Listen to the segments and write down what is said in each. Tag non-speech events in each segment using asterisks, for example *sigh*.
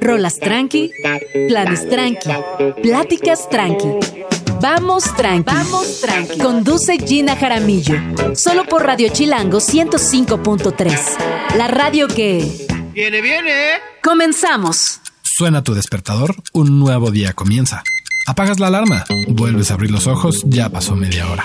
Rolas tranqui, planes tranqui, pláticas tranqui. Vamos tranqui. Vamos tranqui. Conduce Gina Jaramillo. Solo por Radio Chilango 105.3. La radio que. Viene, viene. Comenzamos. Suena tu despertador, un nuevo día comienza. Apagas la alarma, vuelves a abrir los ojos, ya pasó media hora.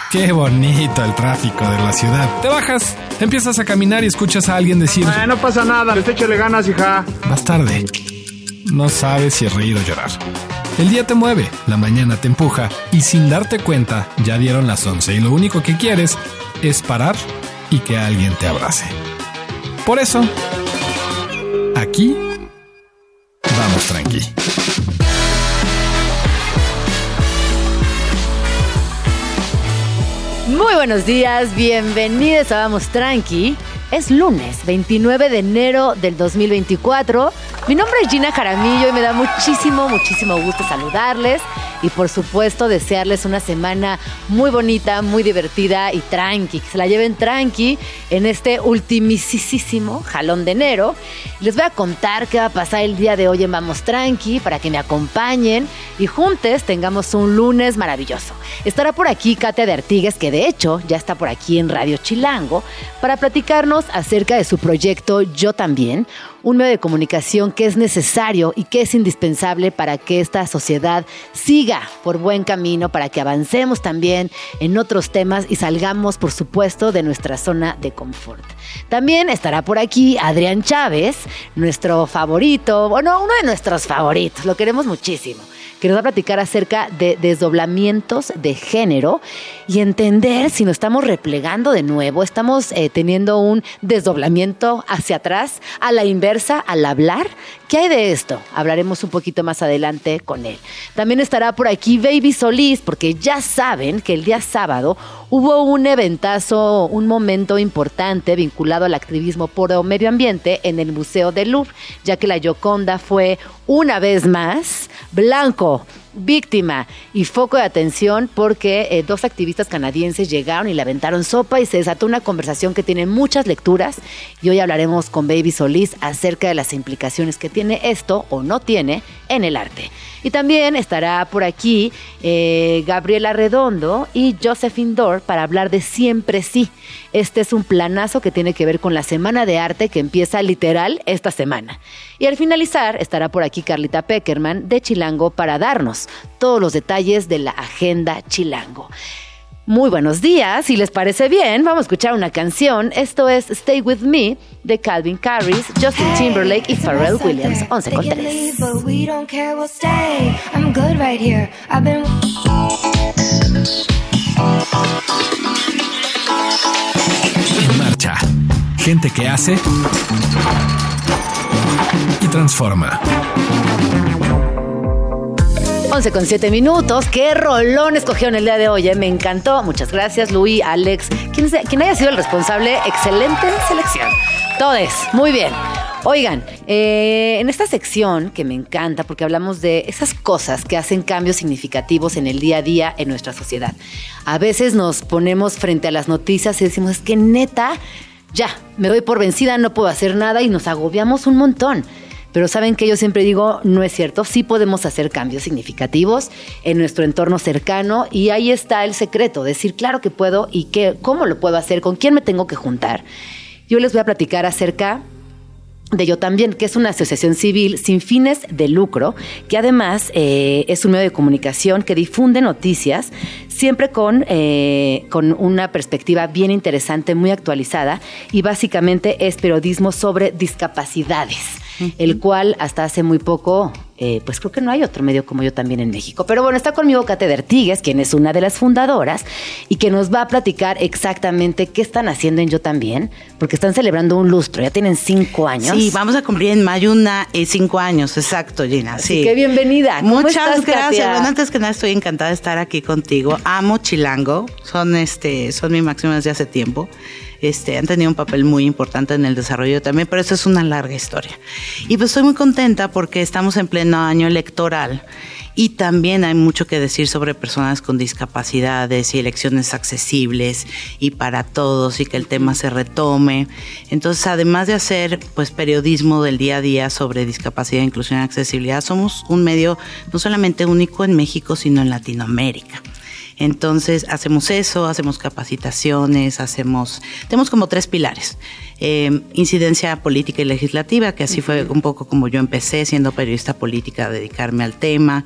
Qué bonito el tráfico de la ciudad. Te bajas, empiezas a caminar y escuchas a alguien decir... Ah, no pasa nada, pues échale ganas, hija. Vas tarde. No sabes si reír o llorar. El día te mueve, la mañana te empuja y sin darte cuenta ya dieron las 11 y lo único que quieres es parar y que alguien te abrace. Por eso, aquí vamos tranqui. Muy buenos días, bienvenidos a Vamos Tranqui. Es lunes 29 de enero del 2024. Mi nombre es Gina Jaramillo y me da muchísimo, muchísimo gusto saludarles y por supuesto desearles una semana muy bonita, muy divertida y tranqui, que se la lleven tranqui en este ultimisísimo jalón de enero. Les voy a contar qué va a pasar el día de hoy en Vamos Tranqui para que me acompañen y juntos tengamos un lunes maravilloso. Estará por aquí Katia de Artigues, que de hecho ya está por aquí en Radio Chilango, para platicarnos acerca de su proyecto Yo también, un medio de comunicación que es necesario y que es indispensable para que esta sociedad siga por buen camino, para que avancemos también en otros temas y salgamos, por supuesto, de nuestra zona de confort. También estará por aquí Adrián Chávez, nuestro favorito, bueno, uno de nuestros favoritos, lo queremos muchísimo que nos va a platicar acerca de desdoblamientos de género y entender si nos estamos replegando de nuevo, estamos eh, teniendo un desdoblamiento hacia atrás, a la inversa, al hablar. ¿Qué hay de esto? Hablaremos un poquito más adelante con él. También estará por aquí Baby Solís, porque ya saben que el día sábado hubo un eventazo, un momento importante vinculado al activismo por el medio ambiente en el Museo del Louvre, ya que la Gioconda fue una vez más blanco, víctima y foco de atención porque eh, dos activistas canadienses llegaron y le aventaron sopa y se desató una conversación que tiene muchas lecturas y hoy hablaremos con Baby Solís acerca de las implicaciones que tiene esto o no tiene en el arte. Y también estará por aquí eh, Gabriela Redondo y Josephine Dor para hablar de Siempre Sí. Este es un planazo que tiene que ver con la Semana de Arte que empieza literal esta semana. Y al finalizar estará por aquí Carlita Peckerman de Chilango para darnos todos los detalles de la agenda Chilango. Muy buenos días, si les parece bien, vamos a escuchar una canción. Esto es Stay With Me de Calvin Harris, Justin Timberlake y Pharrell Williams, 11 con 3. En Gente que hace y transforma. 11 con 7 minutos. Qué rolón escogieron el día de hoy. eh? Me encantó. Muchas gracias, Luis, Alex. Quien, sea- quien haya sido el responsable, excelente selección. Todes, muy bien. Oigan, eh, en esta sección que me encanta porque hablamos de esas cosas que hacen cambios significativos en el día a día en nuestra sociedad. A veces nos ponemos frente a las noticias y decimos, es que neta, ya, me doy por vencida, no puedo hacer nada y nos agobiamos un montón. Pero saben que yo siempre digo, no es cierto, sí podemos hacer cambios significativos en nuestro entorno cercano y ahí está el secreto, decir, claro que puedo y que, cómo lo puedo hacer, con quién me tengo que juntar. Yo les voy a platicar acerca de Yo también, que es una asociación civil sin fines de lucro, que además eh, es un medio de comunicación que difunde noticias siempre con, eh, con una perspectiva bien interesante, muy actualizada, y básicamente es periodismo sobre discapacidades. el cual hasta hace muy poco, eh, pues creo que no hay otro medio como yo también en México. Pero bueno, está conmigo Kate Vertigues, quien es una de las fundadoras y que nos va a platicar exactamente qué están haciendo en Yo también, porque están celebrando un lustro, ya tienen cinco años. Sí, vamos a cumplir en mayo una, eh, cinco años, exacto, Gina. Así sí. que bienvenida. ¿Cómo Muchas estás, gracias. Bueno, antes que nada estoy encantada de estar aquí contigo. Amo Chilango, son este, son mi máximo desde hace tiempo. Este, han tenido un papel muy importante en el desarrollo también, pero eso es una larga historia. Y pues estoy muy contenta porque estamos en pleno año electoral y también hay mucho que decir sobre personas con discapacidades y elecciones accesibles y para todos y que el tema se retome. Entonces, además de hacer pues periodismo del día a día sobre discapacidad, inclusión y accesibilidad, somos un medio no solamente único en México, sino en Latinoamérica. Entonces hacemos eso, hacemos capacitaciones, hacemos, tenemos como tres pilares. Eh, incidencia política y legislativa, que así fue un poco como yo empecé siendo periodista política a dedicarme al tema.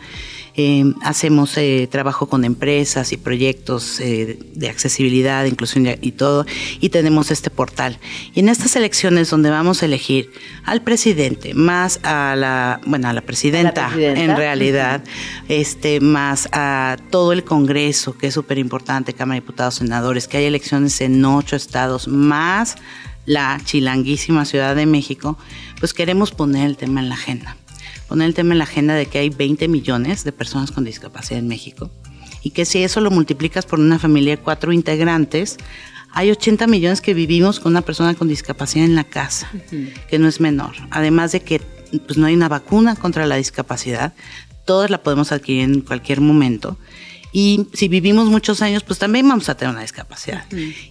Eh, hacemos eh, trabajo con empresas y proyectos eh, de accesibilidad, inclusión y, todo, y tenemos este portal. Y en estas elecciones donde vamos a elegir al presidente, más a la, bueno, a la presidenta, presidenta. en realidad, este, más a todo el Congreso, que es súper importante, Cámara de Diputados, Senadores, que hay elecciones en ocho estados, más la chilanguísima Ciudad de México, pues queremos poner el tema en la agenda. Poner el tema en la agenda de que hay 20 millones de personas con discapacidad en México y que si eso lo multiplicas por una familia de cuatro integrantes, hay 80 millones que vivimos con una persona con discapacidad en la casa, que no es menor. Además de que pues, no hay una vacuna contra la discapacidad, todos la podemos adquirir en cualquier momento. Y si vivimos muchos años, pues también vamos a tener una discapacidad.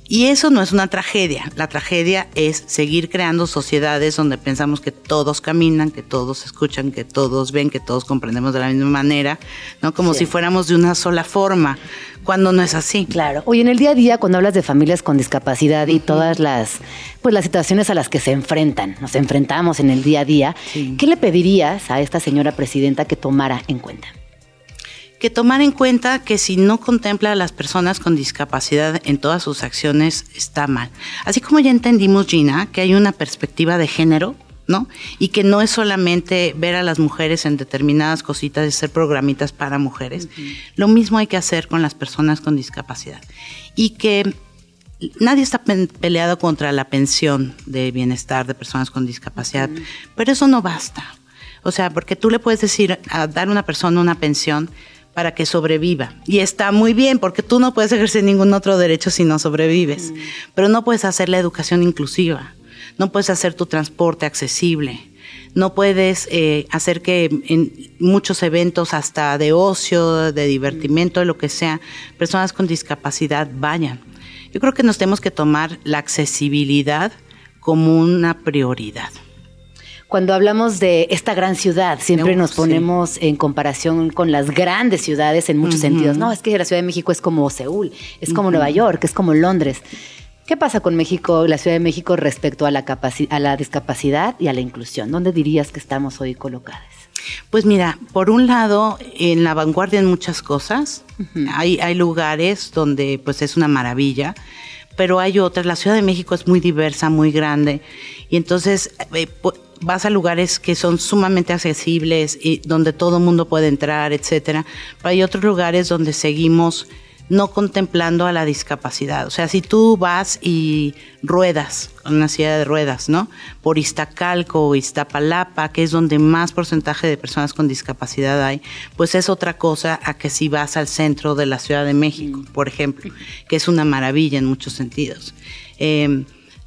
Y eso no es una tragedia. La tragedia es seguir creando sociedades donde pensamos que todos caminan, que todos escuchan, que todos ven, que todos comprendemos de la misma manera, ¿no? Como Sí. si fuéramos de una sola forma, cuando no es así. Claro. Oye, en el día a día, cuando hablas de familias con discapacidad y todas las, pues las situaciones a las que se enfrentan, nos enfrentamos en el día a día, Sí. ¿qué le pedirías a esta señora presidenta que tomara en cuenta? Que tomar en cuenta que si no contempla a las personas con discapacidad en todas sus acciones está mal. Así como ya entendimos, Gina, que hay una perspectiva de género, ¿no? Y que no es solamente ver a las mujeres en determinadas cositas y hacer programitas para mujeres. Lo mismo hay que hacer con las personas con discapacidad. Y que nadie está peleado contra la pensión de bienestar de personas con discapacidad, pero eso no basta. O sea, porque tú le puedes decir a dar a una persona una pensión para que sobreviva. Y está muy bien, porque tú no puedes ejercer ningún otro derecho si no sobrevives. Pero no puedes hacer la educación inclusiva, no puedes hacer tu transporte accesible, no puedes eh, hacer que en muchos eventos, hasta de ocio, de divertimento, de lo que sea, personas con discapacidad vayan. Yo creo que nos tenemos que tomar la accesibilidad como una prioridad. Cuando hablamos de esta gran ciudad, siempre No, nos sí. ponemos en comparación con las grandes ciudades en muchos sentidos. No, es que la Ciudad de México es como Seúl, es como Nueva York, es como Londres. ¿Qué pasa con México, la Ciudad de México, respecto a la, a la discapacidad y a la inclusión? ¿Dónde dirías que estamos hoy colocadas? Pues mira, por un lado, en la vanguardia en muchas cosas. hay, hay lugares donde pues es una maravilla, pero hay otras. La Ciudad de México es muy diversa, muy grande. Y entonces eh, vas a lugares que son sumamente accesibles y donde todo el mundo puede entrar, etcétera. Pero hay otros lugares donde seguimos no contemplando a la discapacidad. O sea, si tú vas y ruedas, una silla de ruedas, ¿no? Por Iztacalco o Iztapalapa, que es donde más porcentaje de personas con discapacidad hay, pues es otra cosa a que si vas al centro de la Ciudad de México, por ejemplo, que es una maravilla en muchos sentidos. Eh,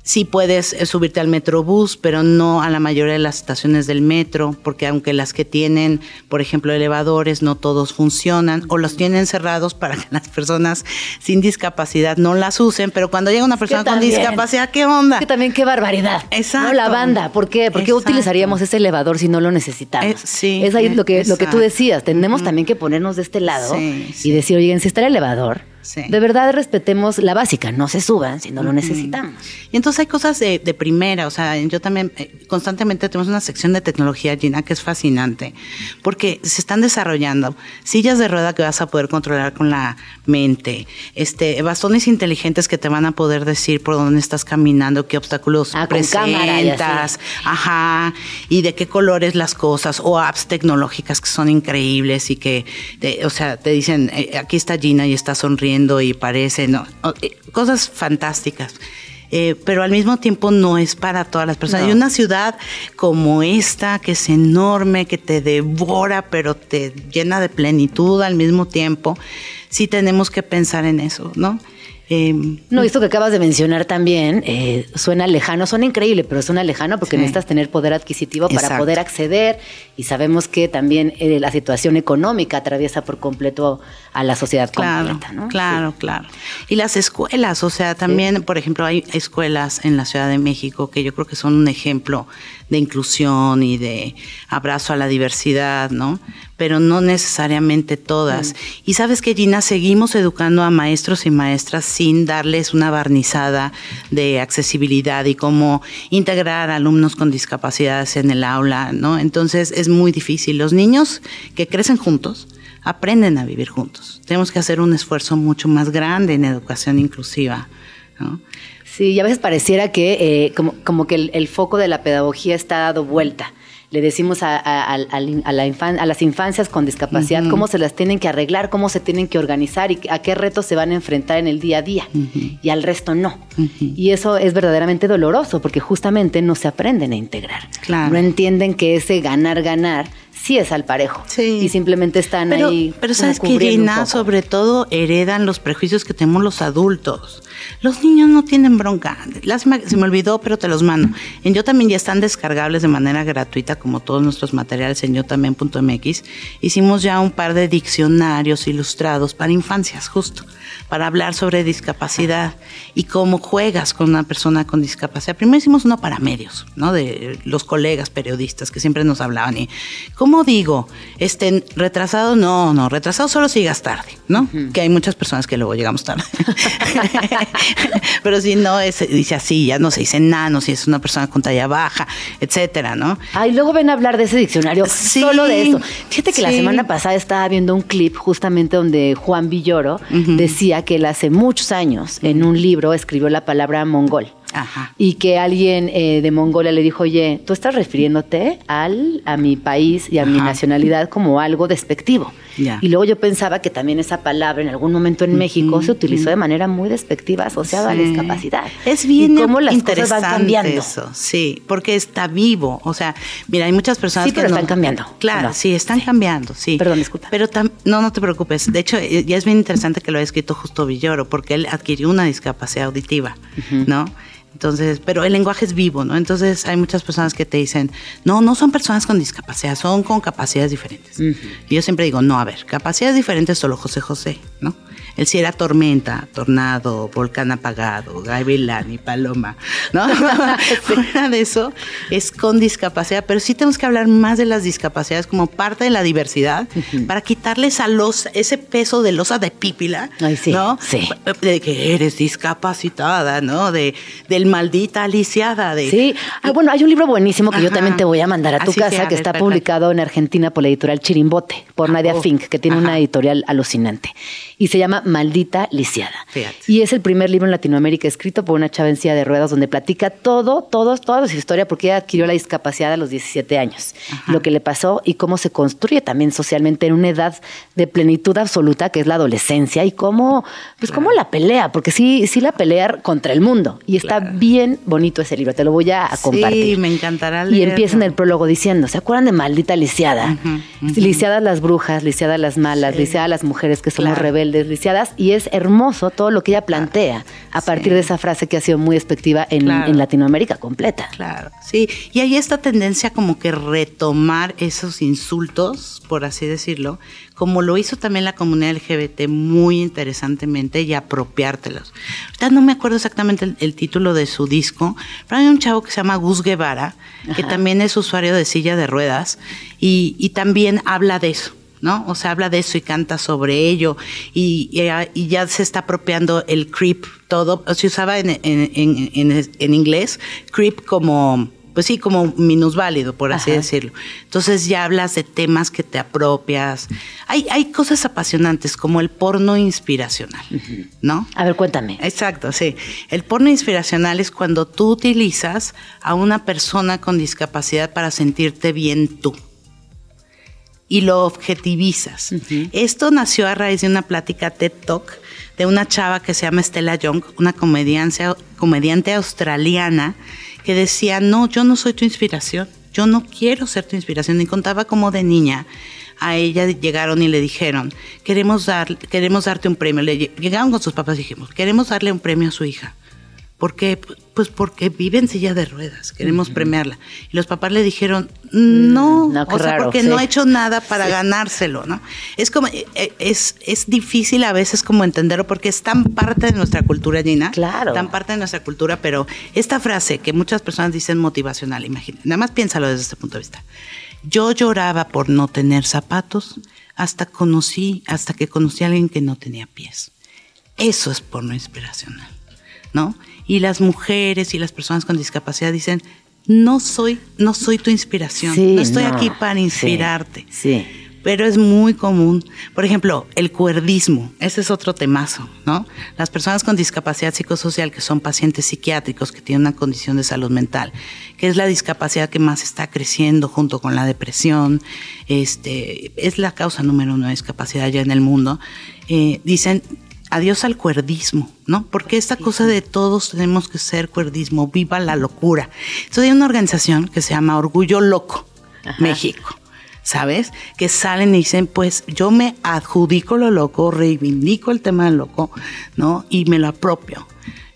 Sí puedes eh, subirte al metrobús, pero no a la mayoría de las estaciones del metro, porque aunque las que tienen, por ejemplo, elevadores, no todos funcionan o los tienen cerrados para que las personas sin discapacidad no las usen, pero cuando llega una persona con discapacidad, ¿qué onda? Que también qué barbaridad. Exacto. No la banda, ¿por qué? ¿Por qué Exacto. utilizaríamos ese elevador si no lo necesitamos? Eh, sí, es ahí lo que, lo que tú exacto. decías, tenemos también que ponernos de este lado Sí, sí. y decir, oigan, si está el elevador, Sí. De verdad respetemos la básica, no se suban si no lo necesitamos. Y entonces hay cosas de, de primera, o sea, yo también eh, constantemente tenemos una sección de tecnología, Gina, que es fascinante, porque se están desarrollando sillas de rueda que vas a poder controlar con la mente, este, bastones inteligentes que te van a poder decir por dónde estás caminando, qué obstáculos Ah, presentas, ajá, y de qué colores las cosas, o apps tecnológicas que son increíbles y que, te- o sea, te dicen, eh, aquí está Gina y está sonriendo y parece, no, eh, cosas fantásticas. Eh, pero al mismo tiempo no es para todas las personas. No. Y una ciudad como esta, que es enorme, que te devora, pero te llena de plenitud al mismo tiempo, sí tenemos que pensar en eso, ¿no? Eh, No, esto que acabas de mencionar también eh, suena lejano, suena increíble, pero suena lejano porque Sí. necesitas tener poder adquisitivo para poder acceder y sabemos que también eh, la situación económica atraviesa por completo a la sociedad Claro, completa, ¿no? claro, claro. Y las escuelas, o sea, también, por ejemplo, hay escuelas en la Ciudad de México que yo creo que son un ejemplo de inclusión y de abrazo a la diversidad, ¿no? Pero no necesariamente todas. Y sabes que, Gina, seguimos educando a maestros y maestras sin darles una barnizada de accesibilidad y cómo integrar alumnos con discapacidades en el aula, ¿no? Entonces es muy difícil. Los niños que crecen juntos, aprenden a vivir juntos. Tenemos que hacer un esfuerzo mucho más grande en educación inclusiva. ¿no? Sí, y a veces pareciera que eh, como, como que el, el foco de la pedagogía está dado vuelta. Le decimos a, a- a la infan- a las infancias con discapacidad cómo se las tienen que arreglar, cómo se tienen que organizar y a qué retos se van a enfrentar en el día a día. Y al resto no. Y eso es verdaderamente doloroso porque justamente no se aprenden a integrar. Claro. No entienden que ese ganar, ganar sí es al parejo. Sí. Y simplemente están Pero, ahí. pero sabes que Gina, sobre todo heredan los prejuicios que tenemos los adultos. Los niños no tienen bronca. Lástima que se me olvidó, pero te los mando. En Yo también ya están descargables de manera gratuita, como todos nuestros materiales en yo también.mx. Hicimos ya un par de diccionarios ilustrados para infancias, justo, para hablar sobre discapacidad y cómo juegas con una persona con discapacidad. Primero hicimos uno para medios, ¿no? De los colegas periodistas que siempre nos hablaban. Y, ¿cómo digo? Este, retrasado, no, no, retrasado solo si llegas tarde, ¿no? Que hay muchas personas que luego llegamos tarde. *laughs* *laughs* Pero si no, es, dice así, ya no se dice nano, si es una persona con talla baja, etcétera, ¿no? Ay, luego ven a hablar de ese diccionario Sí, solo de eso. Fíjate que la semana pasada estaba viendo un clip justamente donde Juan Villoro decía que él hace muchos años en un libro escribió la palabra mongol. Ajá. Y que alguien eh, de Mongolia le dijo, oye, tú estás refiriéndote al, a mi país y a mi nacionalidad como algo despectivo. Y luego yo pensaba que también esa palabra en algún momento en México se utilizó de manera muy despectiva asociada a la discapacidad. Es bien y cómo las cosas interesante van cambiando. eso, sí, porque está vivo. O sea, mira, hay muchas personas Sí, que pero no- están cambiando. Claro, No. sí, están cambiando, sí. Perdón, disculpa. Pero tam- no, no te preocupes. De hecho, eh, ya es bien interesante que lo haya escrito justo Villoro, porque él adquirió una discapacidad auditiva, ¿no? Entonces, pero el lenguaje es vivo, ¿no? Entonces hay muchas personas que te dicen, no, no son personas con discapacidad, son con capacidades diferentes. Y yo siempre digo, no, a ver, capacidades diferentes solo José José, ¿no? Él sí era tormenta, tornado, volcán apagado, gavilán y paloma, ¿no? *laughs* *laughs* Fuera de eso, es con discapacidad, pero sí tenemos que hablar más de las discapacidades como parte de la diversidad para quitarles a los ese peso de losa de pípila, Ay, sí, ¿no? sí. De que eres discapacitada, ¿no? De del maldita aliciada, de Sí, ah, bueno, hay un libro buenísimo que yo también te voy a mandar a tu casa, que está publicado en Argentina por la editorial Chirimbote, por Nadia oh, Fink, que tiene una editorial alucinante. Y se llama Maldita Lisiada. Fíjate. Y es el primer libro en Latinoamérica escrito por una chava en silla de ruedas donde platica todo, todo, toda su historia, porque ella adquirió la discapacidad a los 17 años, lo que le pasó y cómo se construye también socialmente en una edad de plenitud absoluta, que es la adolescencia, y cómo, pues cómo la pelea, porque sí, sí la pelea contra el mundo. Y está bien bonito ese libro, te lo voy a, a Sí, compartir. me encantará Y leerlo. empieza en el prólogo diciendo, ¿se acuerdan de maldita lisiada? Lisiadas las brujas, lisiadas las malas, Sí. lisiadas las mujeres que somos Claro. rebeldes, lisiadas, y es hermoso todo lo que ella plantea a partir Sí. de esa frase que ha sido muy despectiva en, Claro. en Latinoamérica completa. Claro, sí. Y hay esta tendencia como que retomar esos insultos, por así decirlo, como lo hizo también la comunidad LGBT muy interesantemente y apropiártelos. Ahorita no me acuerdo exactamente el, el título de su disco, pero hay un chavo que se llama Gus Guevara, que también es usuario de silla de ruedas y, y también habla de eso. ¿no? O sea, habla de eso y canta sobre ello y, y, y ya se está apropiando el creep todo. Se usaba en, en, en inglés creep como pues sí, como minusválido, por así Ajá. decirlo. Entonces ya hablas de temas que te apropias. Hay, hay cosas apasionantes como el porno inspiracional, ¿no? A ver, cuéntame. Exacto, sí. El porno inspiracional es cuando tú utilizas a una persona con discapacidad para sentirte bien tú. Y lo objetivizas. Esto nació a raíz de una plática TED Talk de una chava que se llama Stella Young, una comediante, comediante australiana, que decía, no, yo no soy tu inspiración, yo no quiero ser tu inspiración. Y contaba como de niña a ella llegaron y le dijeron, queremos, dar, queremos darte un premio. Le llegaron con sus papás y dijimos, queremos darle un premio a su hija. ¿Por qué? Pues porque vive en silla de ruedas, queremos premiarla. Y los papás le dijeron, no, Mm, no, o sea, raro, porque sí. no ha hecho nada para ganárselo, ¿no? Es como, eh, eh, es, es difícil a veces como entenderlo porque es tan parte de nuestra cultura, Gina. Claro. Tan parte de nuestra cultura, pero esta frase que muchas personas dicen motivacional, imagínate, nada más piénsalo desde este punto de vista. Yo lloraba por no tener zapatos hasta conocí, hasta que conocí a alguien que no tenía pies. Eso es porno inspiracional, ¿no? Y las mujeres y las personas con discapacidad dicen, no soy, no soy tu inspiración, Sí, no estoy no. aquí para Sí, inspirarte. sí. Pero es muy común. Por ejemplo, el cuerdismo, ese es otro temazo, ¿no? Las personas con discapacidad psicosocial, que son pacientes psiquiátricos, que tienen una condición de salud mental, que es la discapacidad que más está creciendo junto con la depresión, este, es la causa número uno de discapacidad ya en el mundo, eh, dicen adiós al cuerdismo, ¿no? Porque esta cosa de todos tenemos que ser cuerdismo, viva la locura. Entonces hay una organización que se llama Orgullo Loco, México. ¿Sabes? Que salen y dicen, pues yo me adjudico lo loco, reivindico el tema del loco, ¿no? Y me lo apropio.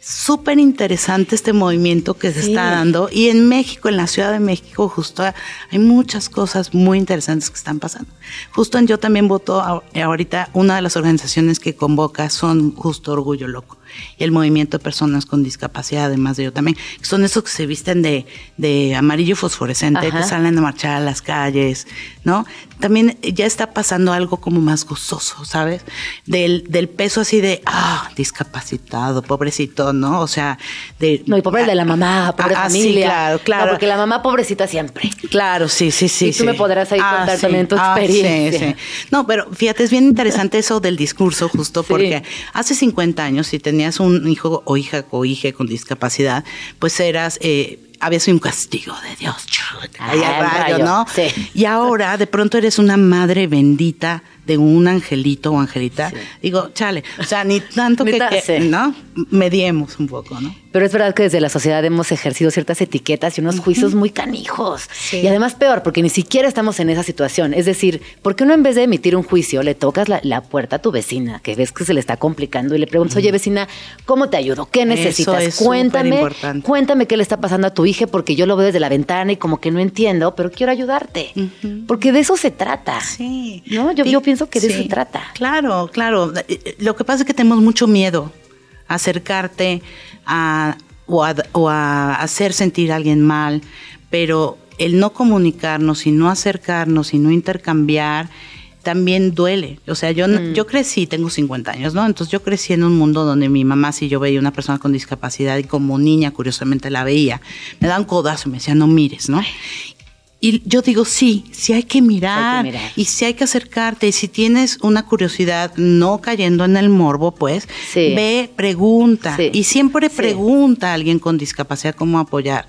Súper interesante este movimiento que se Sí. está dando. Y en México, en la Ciudad de México, justo hay muchas cosas muy interesantes que están pasando. Justo en Yo también voto ahorita, una de las organizaciones que convoca son justo Orgullo Loco el movimiento de personas con discapacidad, además de yo también, que son esos que se visten de, de amarillo fosforescente, Ajá. que salen a marchar a las calles, ¿no? También ya está pasando algo como más gozoso, ¿sabes? Del, del peso así de, ah, discapacitado, pobrecito, ¿no? O sea, de... No, y pobre de la mamá, pobre Ah, ah, sí, familia. claro, claro. No, porque la mamá pobrecita siempre. Claro, sí, sí, sí. Y tú sí. me podrás ahí contar también tu sí, experiencia. sí. No, pero fíjate, es bien interesante eso del discurso, justo Sí. porque hace 50 años, si tenías un hijo o hija o hija con discapacidad, pues eras. Eh, había sido un castigo de Dios, rayo, rayo, ¿no? sí. Y ahora de pronto eres una madre bendita de un angelito o angelita. Digo, chale, o sea, ni tanto *laughs* que, que-. ¿no? Mediemos un poco, ¿no? Pero es verdad que desde la sociedad hemos ejercido ciertas etiquetas y unos juicios muy canijos. Sí. Y además peor, porque ni siquiera estamos en esa situación. Es decir, ¿por qué no en vez de emitir un juicio le tocas la, la puerta a tu vecina, que ves que se le está complicando, y le preguntas, oye vecina, ¿cómo te ayudo? ¿Qué necesitas? es cuéntame, cuéntame qué le está pasando a tu hija, porque yo lo veo desde la ventana y como que no entiendo, pero quiero ayudarte. Porque de eso se trata. Sí. ¿No? Yo, Sí, yo pienso que de eso sí. trata. Claro, claro. Eh, Lo que pasa es que tenemos mucho miedo a acercarte a, o, a, o a hacer sentir a alguien mal, pero el no comunicarnos y no acercarnos y no intercambiar también duele. O sea, yo, Mm. yo crecí, tengo 50 años, ¿no? Entonces yo crecí en un mundo donde mi mamá, si yo veía una persona con discapacidad y como niña, curiosamente la veía, me da un codazo y me decía, no mires, ¿no? Y yo digo, sí, sí hay que mirar, Hay que mirar. y si hay que acercarte, y si tienes una curiosidad, no cayendo en el morbo, pues, Sí. ve, pregunta. Sí. Y siempre Sí. pregunta a alguien con discapacidad cómo apoyar.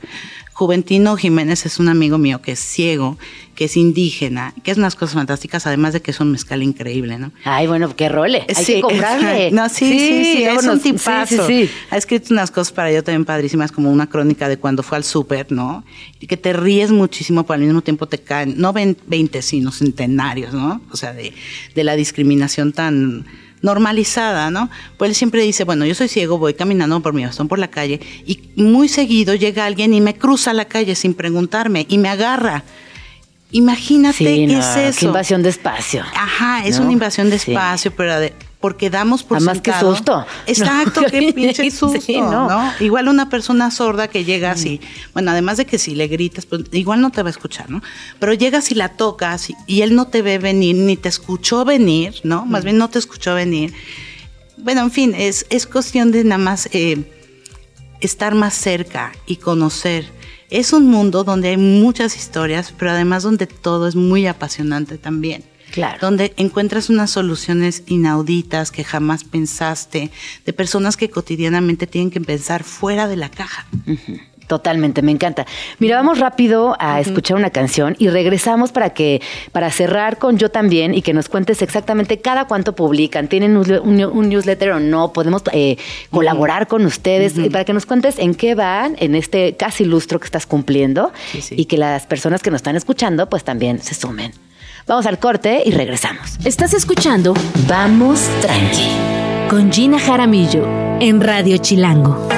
Juventino Jiménez es un amigo mío que es ciego, que es indígena, que es unas cosas fantásticas, además de que es un mezcal increíble, ¿no? Ay, bueno, qué role. Hay Sí, que comprarle. No, sí, sí, sí, es un tipazo. Sí, sí, sí. Ha escrito unas cosas para yo también padrísimas, como una crónica de cuando fue al súper, ¿no? Y que te ríes muchísimo, pero al mismo tiempo te caen, no ven- 20, sino centenarios, ¿no? O sea, de, de la discriminación tan normalizada, ¿no? Pues él siempre dice, bueno, yo soy ciego, voy caminando por mi bastón por la calle y muy seguido llega alguien y me cruza la calle sin preguntarme y me agarra. Imagínate Sí, qué no, es qué eso. invasión de espacio. Ajá, es ¿no? una invasión de Sí. espacio, pero de- porque damos por Además, qué sentado- susto. Exacto, No, *laughs* qué pinche sí, susto, no. ¿no? Igual una persona sorda que llega así, bueno, además de que si le gritas, pues igual no te va a escuchar, ¿no? Pero llegas y la tocas y, y él no te ve venir, ni te escuchó venir, ¿no? Más bien no te escuchó venir. Bueno, en fin, es, es cuestión de nada más eh, estar más cerca y conocer. Es un mundo donde hay muchas historias, pero además donde todo es muy apasionante también. Claro. Donde encuentras unas soluciones inauditas que jamás pensaste, de personas que cotidianamente tienen que pensar fuera de la caja. Totalmente, me encanta. Mira, vamos rápido a escuchar una canción y regresamos para que para cerrar con yo también y que nos cuentes exactamente cada cuánto publican. ¿Tienen un, un- un newsletter o no? ¿Podemos eh, colaborar con ustedes? Y Para que nos cuentes en qué van en este casi lustro que estás cumpliendo Sí, sí. y que las personas que nos están escuchando pues también se sumen. Vamos al corte y regresamos. Estás escuchando Vamos Tranqui con Gina Jaramillo en Radio Chilango.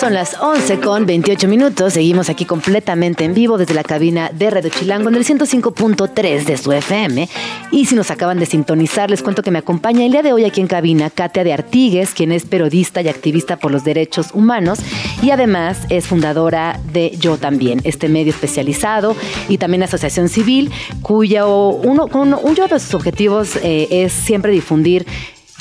Son las 11 con 28 minutos. Seguimos aquí completamente en vivo desde la cabina de Radio Chilango en el 105.3 de su FM. Y si nos acaban de sintonizar, les cuento que me acompaña el día de hoy aquí en cabina Katia de Artigues, quien es periodista y activista por los derechos humanos y además es fundadora de Yo También, este medio especializado y también asociación civil, cuyo uno, con uno de sus objetivos eh, es siempre difundir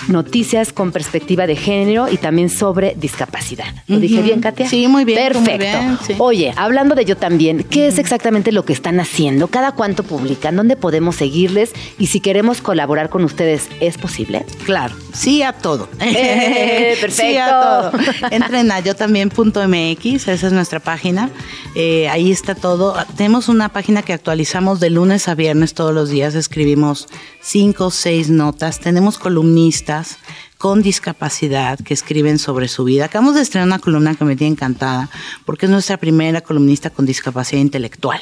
noticias con perspectiva de género y también sobre discapacidad. ¿Lo dije bien, Katia? Sí, muy bien, muy Perfecto. bien, sí. Oye, hablando de yo también, ¿qué es exactamente lo que están haciendo? ¿Cada cuánto publican? ¿Dónde podemos seguirles? Y si queremos colaborar con ustedes, ¿es posible? Claro, sí a todo. *laughs* Eh, Sí a todo. Entren a yo también.mx, esa es nuestra página. Eh, ahí está todo. Tenemos una página que actualizamos de lunes a viernes todos los días. Escribimos cinco o seis notas. Tenemos columnistas con discapacidad que escriben sobre su vida. Acabamos de estrenar una columna que me tiene encantada porque es nuestra primera columnista con discapacidad intelectual.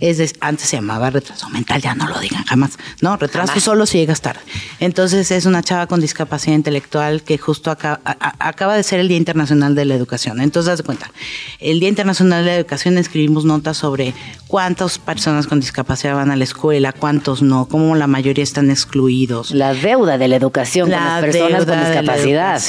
Es de- antes se llamaba retraso mental, ya no lo digan jamás. No, retraso solo si llegas tarde. Entonces es una chava con discapacidad intelectual que justo acaba, a- a- acaba de ser el Día Internacional de la Educación. Entonces, haz de cuenta, el Día Internacional de la Educación escribimos notas sobre cuántas personas con discapacidad van a la escuela, cuántos no, cómo la mayoría están excluidos. La deuda de la educación con las personas con la discapacidad.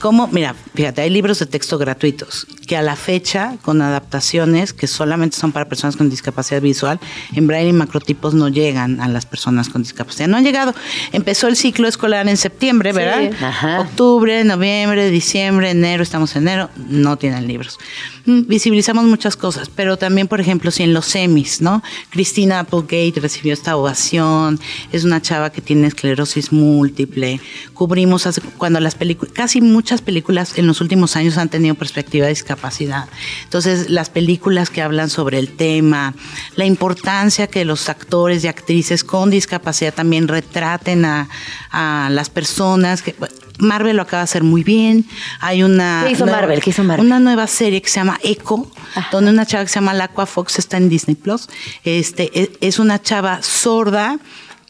¿Cómo? Mira, fíjate, hay libros de texto gratuitos que a la fecha, con adaptaciones que solamente son para personas con discapacidad visual, en braille y macrotipos no llegan a las personas con discapacidad. No han llegado. Empezó el ciclo escolar en septiembre, Sí, ¿verdad? ajá. Octubre, noviembre, diciembre, enero, estamos en enero, no tienen libros. Mm, Visibilizamos muchas cosas, pero también, por ejemplo, si en los semis, ¿no? Cristina Applegate recibió esta ovación, es una chava que tiene esclerosis múltiple, cubrimos hace- cuando las películas, casi muchas películas en los últimos años han tenido perspectiva de discapacidad. Entonces, las películas que hablan sobre el tema, la importancia que los actores y actrices con discapacidad también retraten a, a las personas que... Marvel lo acaba de hacer muy bien. Hay una. ¿Qué hizo nueva- Marvel? ¿Qué hizo Marvel? Una nueva serie que se llama Echo, donde una chava que se llama Laqua Fox está en Disney Plus. Este, e- es una chava sorda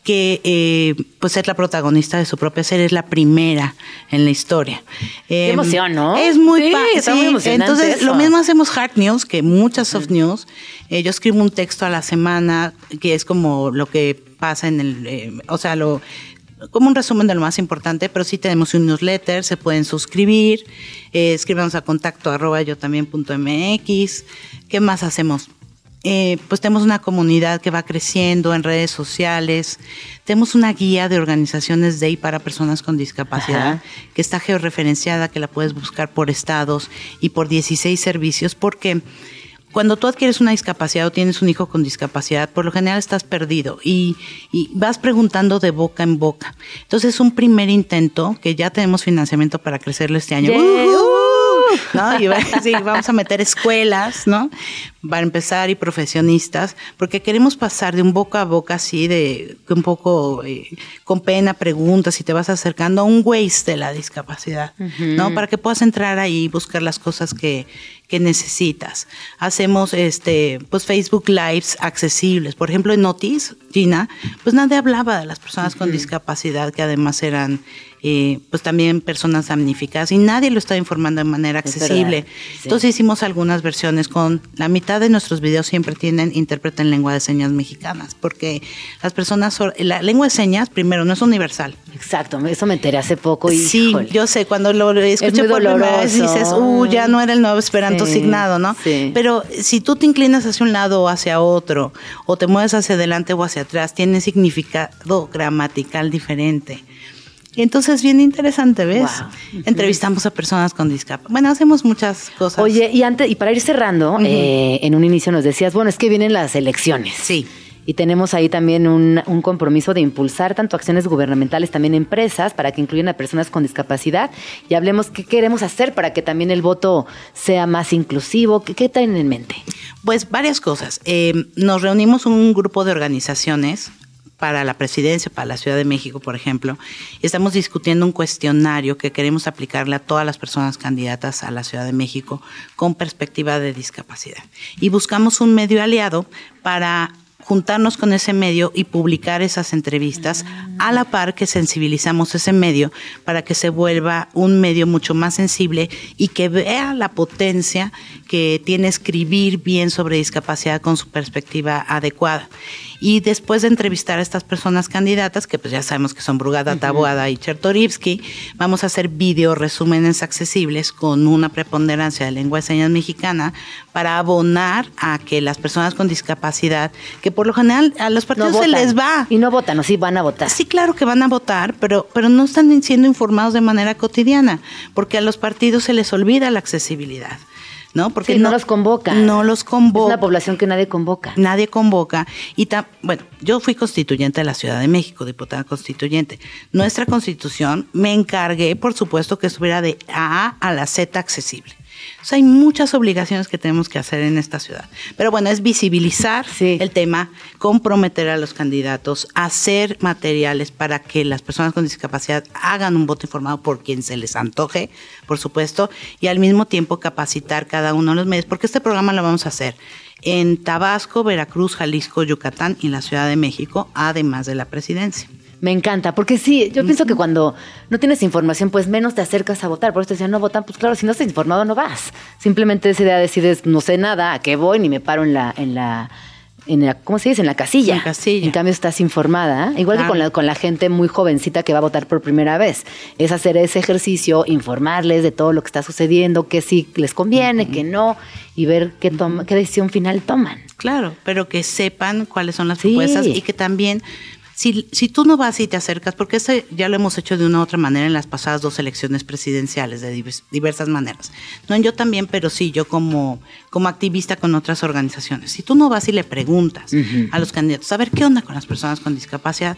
que eh, pues es la protagonista de su propia serie, es la primera en la historia. Qué Eh, emoción, ¿no? Es muy Sí, está muy emocionante Entonces, eso. lo mismo hacemos Hard News, que muchas soft news. Eh, yo escribo un texto a la semana, que es como lo que pasa en el, eh, o sea, lo como un resumen de lo más importante, pero sí tenemos un newsletter, se pueden suscribir, eh, escríbanos a contacto arroba yo también punto mx. ¿Qué más hacemos? Eh, pues tenemos una comunidad que va creciendo en redes sociales, tenemos una guía de organizaciones de y para personas con discapacidad Ajá. que está georreferenciada, que la puedes buscar por estados y por 16 servicios, porque cuando tú adquieres una discapacidad o tienes un hijo con discapacidad, por lo general estás perdido y, y vas preguntando de boca en boca. Entonces, un primer intento, que ya tenemos financiamiento para crecerlo este año. ¿No? Y va- *laughs* vamos a meter escuelas, ¿no? Para empezar y profesionistas, porque queremos pasar de un boca a boca así, de un poco eh, con pena, preguntas y te vas acercando a un waste de la discapacidad, ¿no? Para que puedas entrar ahí y buscar las cosas que, que necesitas. Hacemos este, pues Facebook Lives accesibles. Por ejemplo, en Notis, Gina, pues nadie hablaba de las personas con discapacidad, que además eran eh, pues también personas damnificadas y nadie lo estaba informando de manera Es accesible. sí. Entonces hicimos algunas versiones con la mitad de nuestros videos siempre tienen intérprete en lengua de señas mexicanas, porque las personas, la lengua de señas, primero, no es universal. Exacto, eso me enteré hace poco. y Sí, yo sé, cuando lo escuché por primera vez dices, uh, ya no era el nuevo esperanto Sí, signado, ¿no? sí. Pero si tú te inclinas hacia un lado o hacia otro, o te mueves hacia adelante o hacia atrás, tiene significado gramatical diferente. Y entonces bien interesante, ¿ves? Wow. Entrevistamos a personas con discapacidad. Bueno, hacemos muchas cosas. Oye, y antes, y para ir cerrando, eh, en un inicio nos decías, bueno, es que vienen las elecciones. Sí. Y tenemos ahí también un, un compromiso de impulsar tanto acciones gubernamentales, también empresas, para que incluyan a personas con discapacidad. Y hablemos qué queremos hacer para que también el voto sea más inclusivo. ¿Qué, qué traen en mente? Pues varias cosas. Eh, nos reunimos un grupo de organizaciones para la presidencia, para la Ciudad de México, por ejemplo, estamos discutiendo un cuestionario que queremos aplicarle a todas las personas candidatas a la Ciudad de México con perspectiva de discapacidad. Y buscamos un medio aliado para juntarnos con ese medio y publicar esas entrevistas a la par que sensibilizamos ese medio para que se vuelva un medio mucho más sensible y que vea la potencia que tiene escribir bien sobre discapacidad con su perspectiva adecuada. Y después de entrevistar a estas personas candidatas, que pues ya sabemos que son Brugada, Taboada y Chertorivsky, vamos a hacer video resúmenes accesibles con una preponderancia de lengua de señas mexicana para abonar a que las personas con discapacidad, que por lo general a los partidos se votan. les va. Y no votan, o sí van a votar. Sí, claro que van a votar, pero, pero no están siendo informados de manera cotidiana, porque a los partidos se les olvida la accesibilidad, ¿no? Porque Sí, no los convoca. No los Es convoca. una población que nadie convoca. Nadie convoca. Y ta- bueno, yo fui constituyente de la Ciudad de México, diputada constituyente. Nuestra constitución me encargué, por supuesto, que estuviera de A a la Z accesible. O sea, hay muchas obligaciones que tenemos que hacer en esta ciudad. Pero bueno, es visibilizar Sí. el tema, comprometer a los candidatos, hacer materiales para que las personas con discapacidad hagan un voto informado por quien se les antoje, por supuesto, y al mismo tiempo capacitar cada uno de los medios, porque este programa lo vamos a hacer en Tabasco, Veracruz, Jalisco, Yucatán y la Ciudad de México, además de la presidencia. Me encanta, porque sí, yo pienso que cuando no tienes información, pues menos te acercas a votar. Por eso te decían, no votan, pues claro, si no estás informado no vas. Simplemente esa idea decides, no sé nada, a qué voy, ni me paro en la, en la, en la, ¿cómo se dice? En la casilla. En la casilla. En cambio estás informada, igual que con la, con la gente muy jovencita que va a votar por primera vez. Es hacer ese ejercicio, informarles de todo lo que está sucediendo, qué sí les conviene, qué no, y ver qué, toma, qué decisión final toman. Claro, pero que sepan cuáles son las Sí. propuestas y que también, si, si tú no vas y te acercas, porque este ya lo hemos hecho de una u otra manera en las pasadas dos elecciones presidenciales, de divers- diversas maneras. No en yo también, pero sí yo como, como activista con otras organizaciones. Si tú no vas y le preguntas a los candidatos, a ver qué onda con las personas con discapacidad,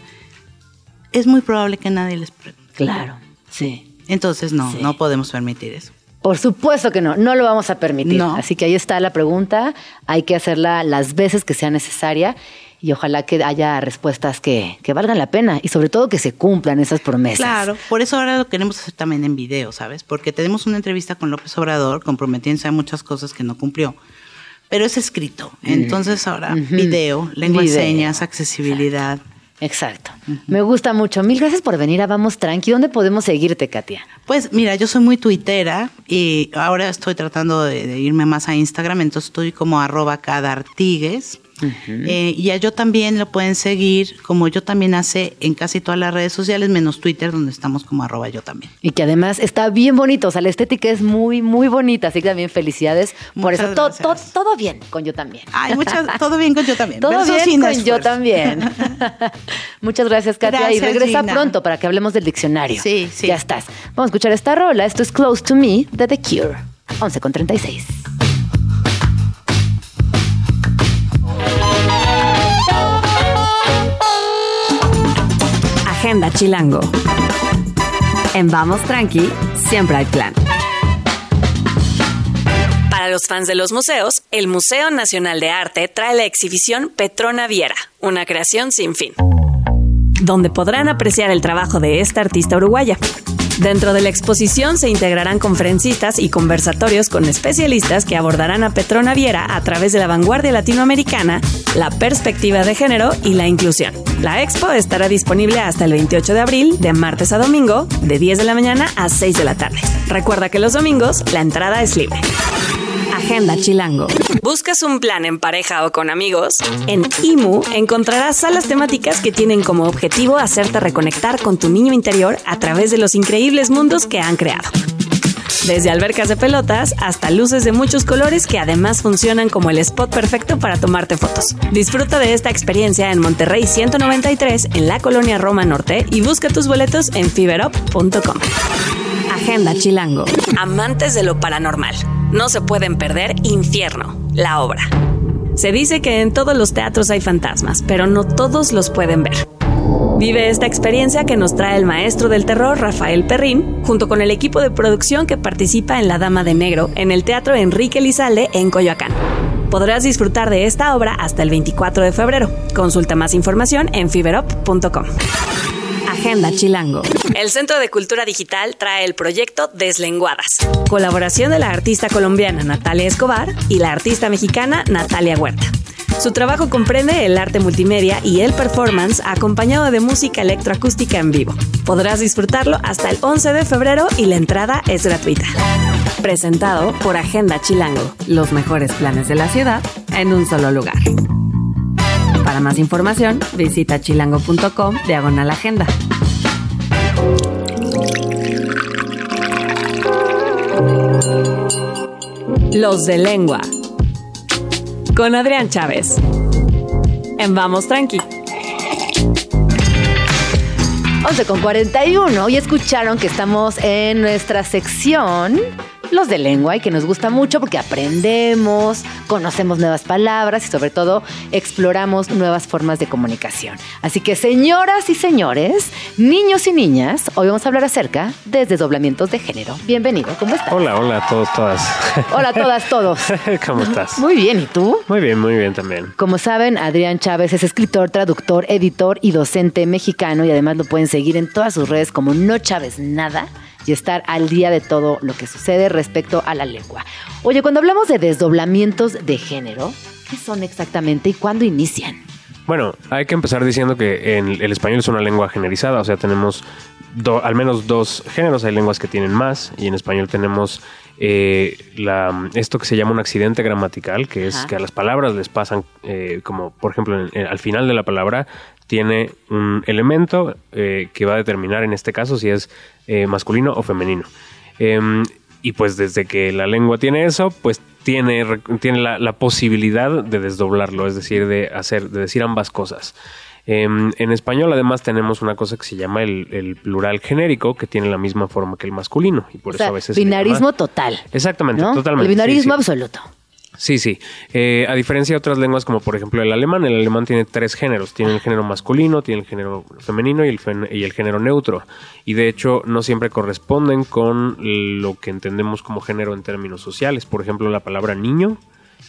es muy probable que nadie les pregunte. Claro, sí. Entonces no, Sí. no podemos permitir eso. Por supuesto que no, no lo vamos a permitir. No. Así que ahí está la pregunta, hay que hacerla las veces que sea necesaria y ojalá que haya respuestas que, que valgan la pena y sobre todo que se cumplan esas promesas. Claro, por eso ahora lo queremos hacer también en video, ¿sabes? Porque tenemos una entrevista con López Obrador comprometiéndose a muchas cosas que no cumplió. Pero es escrito. Entonces ahora video, lengua Video. de señas, accesibilidad. Exacto. Me gusta mucho. Mil gracias por venir a Vamos Tranqui. ¿Dónde podemos seguirte, Katia? Pues mira, yo soy muy tuitera y ahora estoy tratando de, de irme más a Instagram, entonces estoy como arroba cadartigues. Eh, y a yo también lo pueden seguir, como yo también hace en casi todas las redes sociales, menos Twitter, donde estamos como arroba yo también. Y que además está bien bonito. O sea, la estética es muy, muy bonita. Así que también felicidades. Por eso, to- to- gracias. todo bien con yo también. Ay, muchas, todo bien con yo también. *laughs* Todo Verso bien sin con yo también. *laughs* Muchas gracias, Katia. y regresa Gina. pronto para que hablemos del diccionario. Sí, sí. Ya estás. Vamos a escuchar esta rola. Esto es Close to Me de The Cure. 11 con 36. Chilango. En Vamos Tranqui, siempre hay plan. Para los fans de los museos, el Museo Nacional de Arte trae la exhibición Petrona Viera, una creación sin fin, donde podrán apreciar el trabajo de esta artista uruguaya. Dentro de la exposición se integrarán conferencistas y conversatorios con especialistas que abordarán a Petrona Viera a través de la vanguardia latinoamericana, la perspectiva de género y la inclusión. La expo estará disponible hasta el 28 de abril, de martes a domingo, de 10 de la mañana a 6 de la tarde. Recuerda que los domingos la entrada es libre. Agenda Chilango. ¿Buscas un plan en pareja o con amigos? En IMU encontrarás salas temáticas que tienen como objetivo hacerte reconectar con tu niño interior a través de los increíbles mundos que han creado. Desde albercas de pelotas hasta luces de muchos colores que además funcionan como el spot perfecto para tomarte fotos. Disfruta de esta experiencia en Monterrey 193 en la colonia Roma Norte y busca tus boletos en fiberop.com. Agenda Chilango. Amantes de lo paranormal. No se pueden perder Infierno, la obra. Se dice que en todos los teatros hay fantasmas, pero no todos los pueden ver. Vive esta experiencia que nos trae el maestro del terror Rafael Perrín, junto con el equipo de producción que participa en La Dama de Negro en el Teatro Enrique Lizalde en Coyoacán. Podrás disfrutar de esta obra hasta el 24 de febrero. Consulta más información en fiberop.com. Agenda Chilango. El Centro de Cultura Digital trae el proyecto Deslenguadas, colaboración de la artista colombiana Natalia Escobar y la artista mexicana Natalia Huerta. Su trabajo comprende el arte multimedia y el performance acompañado de música electroacústica en vivo. Podrás disfrutarlo hasta el 11 de febrero y la entrada es gratuita. Presentado por Agenda Chilango, los mejores planes de la ciudad en un solo lugar. Para más información, visita chilango.com diagonal agenda. Los de lengua. Con Adrián Chávez. En Vamos Tranqui. 11 con 41. Hoy escucharon que estamos en nuestra sección Los de lengua y que nos gusta mucho porque aprendemos, conocemos nuevas palabras y sobre todo exploramos nuevas formas de comunicación. Así que señoras y señores, niños y niñas, hoy vamos a hablar acerca de desdoblamientos de género. Bienvenido, ¿cómo estás? Hola, hola a todos, todas. Hola a todas, todos. *laughs* ¿Cómo estás? Muy bien, ¿y tú? Muy bien, muy bien también. Como saben, Adrián Chávez es escritor, traductor, editor y docente mexicano y además lo pueden seguir en todas sus redes como No Chávez Nada y estar al día de todo lo que sucede respecto a la lengua. Oye, cuando hablamos de desdoblamientos de género, ¿qué son exactamente y cuándo inician? Bueno, hay que empezar diciendo que en el español es una lengua generalizada, o sea, tenemos do- al menos dos géneros, hay lenguas que tienen más y en español tenemos eh, la, esto que se llama un accidente gramatical, que es Ajá. que a las palabras les pasan, eh, como por ejemplo en- en- al final de la palabra tiene un elemento eh, que va a determinar en este caso si es eh, masculino o femenino. Em, y pues desde que la lengua tiene eso, pues tiene, tiene la, la posibilidad de desdoblarlo, es decir, de hacer, de decir ambas cosas. Em, en español, además, tenemos una cosa que se llama el, el plural genérico, que tiene la misma forma que el masculino. Y por o sea, eso a veces. binarismo llama- total. Exactamente, ¿no? totalmente. El binarismo sí, sí. absoluto. Sí, sí. Eh, a diferencia de otras lenguas como por ejemplo el alemán, el alemán tiene tres géneros. Tiene el género masculino, tiene el género femenino y el, fen- y el género neutro. Y de hecho no siempre corresponden con lo que entendemos como género en términos sociales. Por ejemplo, la palabra niño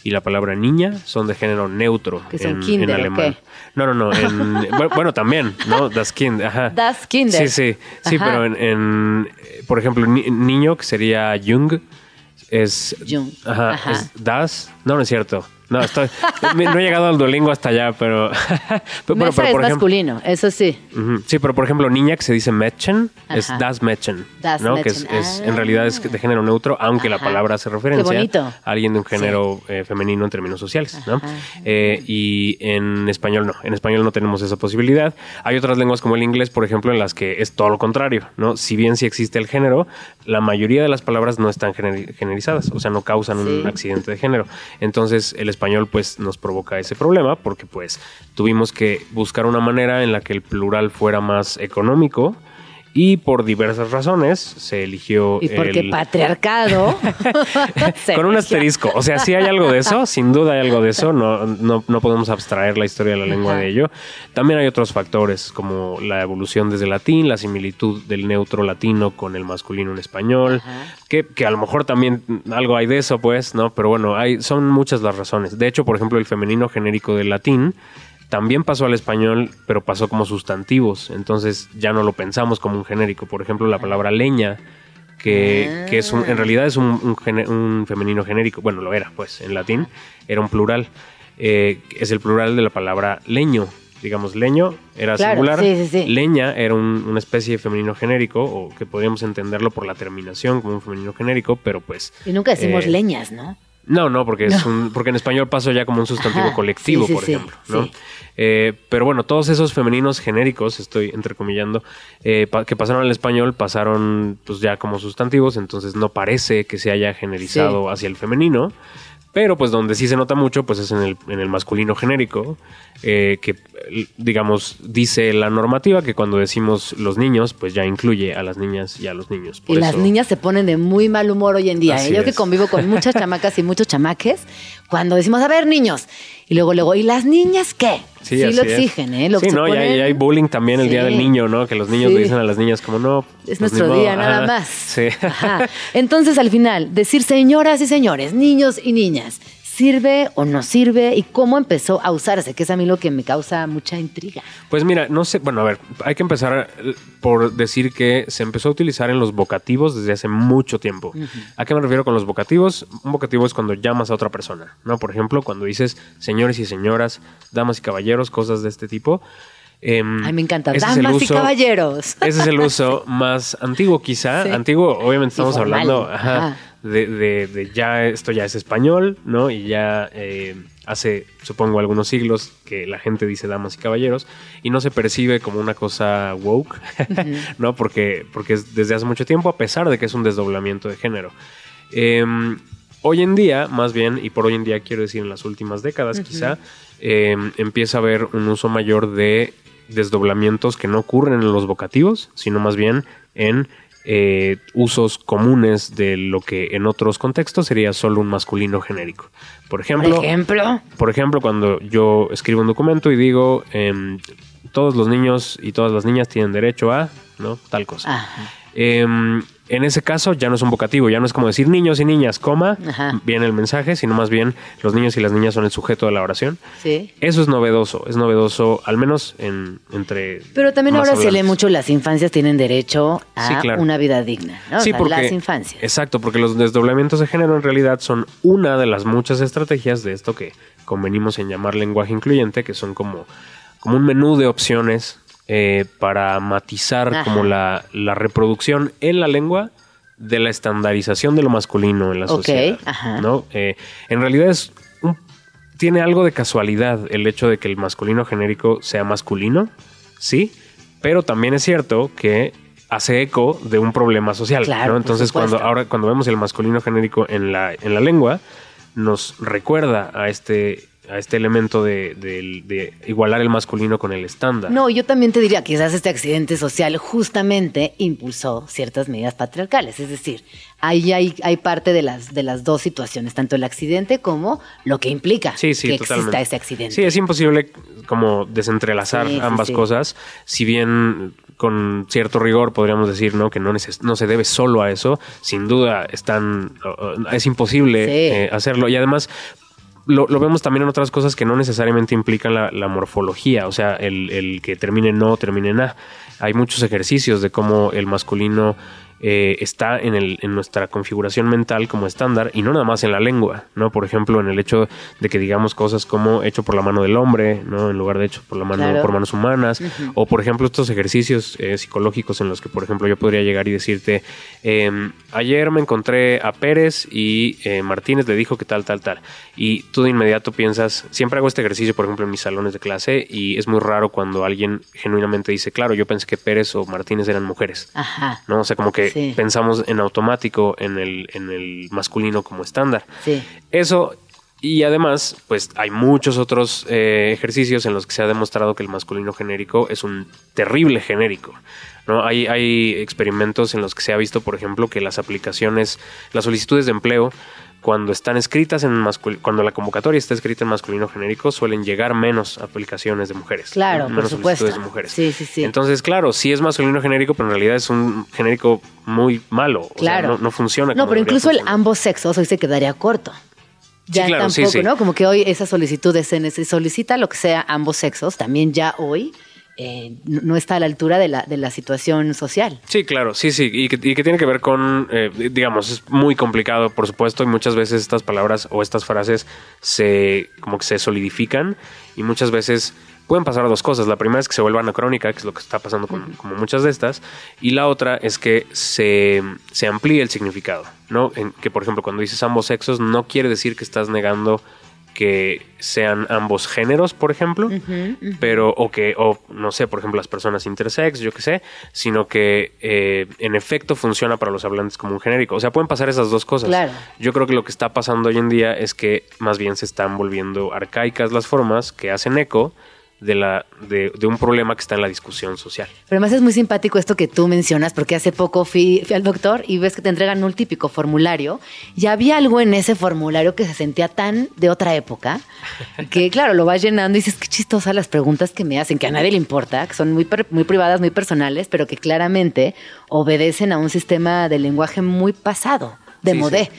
y la palabra niña son de género neutro ¿Que son en, kinder en alemán. No, no, no. en- *laughs* bueno, también, ¿no? Das Kind, ajá. Das Kinder. Sí, sí. Sí, Ajá. pero en, en, por ejemplo, ni- niño, que sería Jung, es... Jung, Ajá, ajá. es das. No, no es cierto. No, estoy, no he llegado al Duolingo hasta allá, pero... *laughs* pero, Mesa pero es por ejemplo, masculino, eso sí. Sí, pero por ejemplo, niña que se dice Mädchen es das Mädchen, Das ¿no? Que es, Ah. en realidad es de género neutro, aunque la palabra hace referencia a alguien de un género eh, femenino en términos sociales, ¿no? Eh, y en español no, en español no tenemos esa posibilidad. Hay otras lenguas como el inglés, por ejemplo, en las que es todo lo contrario, ¿no? Si bien sí existe el género, la mayoría de las palabras no están gener- generizadas, o sea, no causan Sí. un accidente de género. Entonces, el español pues nos provoca ese problema porque pues tuvimos que buscar una manera en la que el plural fuera más económico y por diversas razones se eligió Y porque el- patriarcado. *laughs* con un asterisco. O sea, sí hay algo de eso, sin duda hay algo de eso. No, no, no podemos abstraer la historia de la lengua Ajá. de ello. También hay otros factores como la evolución desde latín, la similitud del neutro latino con el masculino en español, que, que a lo mejor también algo hay de eso, pues, ¿no? Pero bueno, hay, son muchas las razones. De hecho, por ejemplo, el femenino genérico del latín también pasó al español, pero pasó como sustantivos. Entonces ya no lo pensamos como un genérico. Por ejemplo, la palabra leña, que, que es un- en realidad es un, un un femenino genérico. Bueno, lo era, pues, en latín. Era un plural. Eh, es el plural de la palabra leño. Digamos, leño era Claro, singular. sí, sí, sí. Leña era un- una especie de femenino genérico, o que podríamos entenderlo por la terminación como un femenino genérico, pero pues. Y nunca decimos eh, leñas, ¿no? No, no, porque es un, porque en español paso ya como un sustantivo Ajá, colectivo, sí, por sí, ejemplo, ¿no? sí. Eh, pero bueno, todos esos femeninos genéricos, estoy entrecomillando, eh, pa- que pasaron al español, pasaron pues ya como sustantivos, entonces no parece que se haya generalizado hacia el femenino. Pero pues donde sí se nota mucho, pues es en el, en el masculino genérico, eh, que digamos dice la normativa que cuando decimos los niños, pues ya incluye a las niñas y a los niños. Y las niñas se ponen de muy mal humor hoy en día. ¿eh? Yo que convivo con muchas *laughs* chamacas y muchos chamaques, cuando decimos, a ver, niños, y luego, luego, ¿y las niñas qué? Sí, lo exigen, ¿eh? Lo sí, no, y hay, ponen- y hay bullying también el Día del Niño, ¿no? Que los niños Sí. le dicen a las niñas como, no... Es pues, nuestro día, nada Ajá. más. Sí. Ajá. *laughs* Entonces, al final, decir señoras y señores, niños y niñas, ¿sirve o no sirve? ¿Y cómo empezó a usarse? Que es a mí lo que me causa mucha intriga. Pues mira, no sé, bueno, a ver, hay que empezar por decir que se empezó a utilizar en los vocativos desde hace mucho tiempo. ¿A qué me refiero con los vocativos? Un vocativo es cuando llamas a otra persona, ¿no? Por ejemplo, cuando dices señores y señoras, damas y caballeros, cosas de este tipo. Em, Ay, me encanta. Damas y caballeros. Ese es el *laughs* uso más antiguo, quizá. Sí. Antiguo, obviamente estamos hablando Ajá. De, de- de ya esto ya es español, ¿no? Y ya eh, hace, supongo, algunos siglos que la gente dice damas y caballeros y no se percibe como una cosa woke, *laughs* ¿no? Porque, porque es desde hace mucho tiempo, a pesar de que es un desdoblamiento de género. Em, hoy en día, más bien, y por hoy en día quiero decir en las últimas décadas quizá, em, empieza a haber un uso mayor de desdoblamientos que no ocurren en los vocativos, sino más bien en eh, usos comunes de lo que en otros contextos sería solo un masculino genérico. Por ejemplo, Por ejemplo. por ejemplo, cuando yo escribo un documento y digo em, todos los niños y todas las niñas tienen derecho a, ¿no? Tal cosa. Ajá. Em, en ese caso ya no es un vocativo, ya no es como decir niños y niñas, coma, Ajá. viene el mensaje, sino más bien los niños y las niñas son el sujeto de la oración. Sí. Eso es novedoso, es novedoso al menos en, entre... Pero también ahora se lee hablantes. mucho, las infancias tienen derecho a Sí, claro. una vida digna. ¿no? O Sí, sea, porque, las infancias. Exacto, porque los desdoblamientos de género en realidad son una de las muchas estrategias de esto que convenimos en llamar lenguaje incluyente, que son como, como un menú de opciones eh, para matizar Ajá. como la, la reproducción en la lengua de la estandarización de lo masculino en la sociedad. ajá. ¿no? Eh, en realidad es un- tiene algo de casualidad el hecho de que el masculino genérico sea masculino, sí, pero también es cierto que hace eco de un problema social. Claro, ¿no? Entonces, cuando ahora cuando vemos el masculino genérico en la, en la lengua, nos recuerda a este, a este elemento de, de- de igualar el masculino con el estándar. No, yo también te diría, quizás este accidente social justamente impulsó ciertas medidas patriarcales. Es decir, ahí hay, hay parte de las, de las dos situaciones, tanto el accidente como lo que implica Sí, sí, que totalmente. exista ese accidente. Sí, es imposible como desentrelazar Sí, ambas cosas. Si bien con cierto rigor podríamos decir ¿no? que no, neces- no se debe solo a eso, sin duda están, es imposible eh, hacerlo. Y además lo, lo vemos también en otras cosas que no necesariamente implican la, la morfología, o sea, el, el que termine no, termine en a. Hay muchos ejercicios de cómo el masculino eh, está en, el, en nuestra configuración mental como estándar y no nada más en la lengua, ¿no? Por ejemplo, en el hecho de que digamos cosas como hecho por la mano del hombre, ¿no? En lugar de hecho por la mano, Claro. por manos humanas, o por ejemplo estos ejercicios eh, psicológicos en los que, por ejemplo, yo podría llegar y decirte, em, ayer me encontré a Pérez y eh, Martínez le dijo que tal, tal, tal, y tú de inmediato piensas, siempre hago este ejercicio, por ejemplo, en mis salones de clase, y es muy raro cuando alguien genuinamente dice, claro, yo pensé que Pérez o Martínez eran mujeres. Ajá. ¿no? O sea, como que Sí. pensamos en automático en el, en el masculino como estándar. Sí. Eso, y además, pues hay muchos otros eh, ejercicios en los que se ha demostrado que el masculino genérico es un terrible genérico. ¿no? Hay, hay experimentos en los que se ha visto, por ejemplo, que las aplicaciones, las solicitudes de empleo, cuando están escritas en masculino, cuando la convocatoria está escrita en masculino genérico, suelen llegar menos aplicaciones de mujeres. Claro, ¿no? por menos supuesto. solicitudes de mujeres. Sí, sí, sí. Entonces, claro, sí es masculino genérico, pero en realidad es un genérico muy malo. O sea, Claro. no, no funciona. No, como pero incluso el ambos sexos hoy se quedaría corto. Ya claro, tampoco, sí. ¿no? Como que hoy esa solicitud de se se solicita lo que sea ambos sexos, también ya hoy eh, no está a la altura de la, de la situación social. Sí, claro, sí, sí, y que, y que tiene que ver con, eh, digamos, es muy complicado, por supuesto, y muchas veces estas palabras o estas frases se, como que se solidifican y muchas veces pueden pasar dos cosas. La primera es que se vuelva anacrónica, que es lo que está pasando con como muchas de estas, y la otra es que se, se amplíe el significado, ¿no? En, que, por ejemplo, cuando dices ambos sexos, no quiere decir que estás negando que sean ambos géneros, por ejemplo, pero o que o no sé, por ejemplo, las personas intersex, yo qué sé, sino que eh, en efecto funciona para los hablantes como un genérico. O sea, pueden pasar esas dos cosas. Claro. Yo creo que lo que está pasando hoy en día es que más bien se están volviendo arcaicas las formas que hacen eco de, la, de, de un problema que está en la discusión social. Pero además es muy simpático esto que tú mencionas, porque hace poco fui, fui al doctor y ves que te entregan un típico formulario. Y había algo en ese formulario que se sentía tan de otra época, que *laughs* claro, lo vas llenando y dices, qué chistosas las preguntas que me hacen, que a nadie le importa, que son muy, muy privadas, muy personales, pero que claramente obedecen a un sistema de lenguaje muy pasado, de Sí, modé. sí.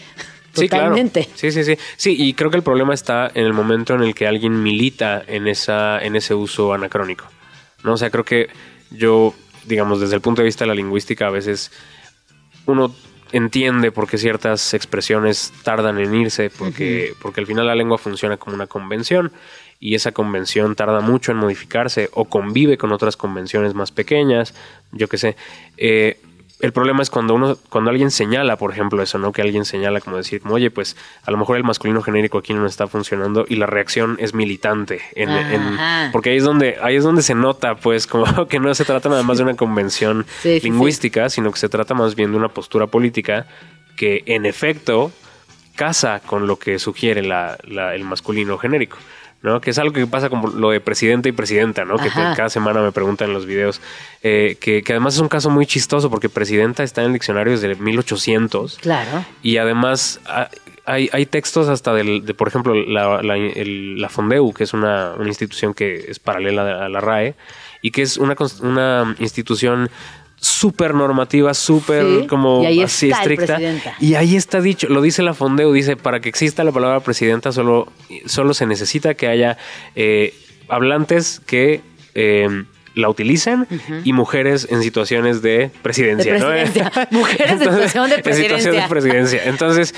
Sí, claro. Totalmente. Sí, sí, sí. Sí, y creo que el problema está en el momento en el que alguien milita en esa, en ese uso anacrónico. ¿No? O sea, creo que yo, digamos, desde el punto de vista de la lingüística, a veces uno entiende por qué ciertas expresiones tardan en irse, porque, porque al final la lengua funciona como una convención y esa convención tarda mucho en modificarse o convive con otras convenciones más pequeñas, yo qué sé. Eh, el problema es cuando uno, cuando alguien señala, por ejemplo, eso, ¿no? Que alguien señala como decir, como, oye, pues a lo mejor el masculino genérico aquí no está funcionando y la reacción es militante. En, en- porque ahí es donde, ahí es donde se nota, pues, como *laughs* que no se trata nada más de una convención *laughs* Sí, sí, lingüística, sino que se trata más bien de una postura política que en efecto casa con lo que sugiere la- la- el masculino genérico. ¿No? Que es algo que pasa como lo de presidente y presidenta, ¿no? Que te- cada semana me preguntan en los videos. eh, que, que además es un caso muy chistoso porque presidenta está en el diccionario desde 1800. Claro. Y además ah, hay, hay textos hasta del, de, por ejemplo, la, la, el- la Fondeu, que es una, una institución que es paralela a la RAE y que es una, una institución súper normativa, súper Sí, como y ahí así está estricta. Y ahí está dicho, lo dice la Fondeu, dice, para que exista la palabra presidenta solo, solo se necesita que haya eh, hablantes que... eh, la utilicen y mujeres en situaciones de presidencia. De ¿no? presidencia. *laughs* Mujeres en situación de En situación de presidencia. presidencia. Entonces,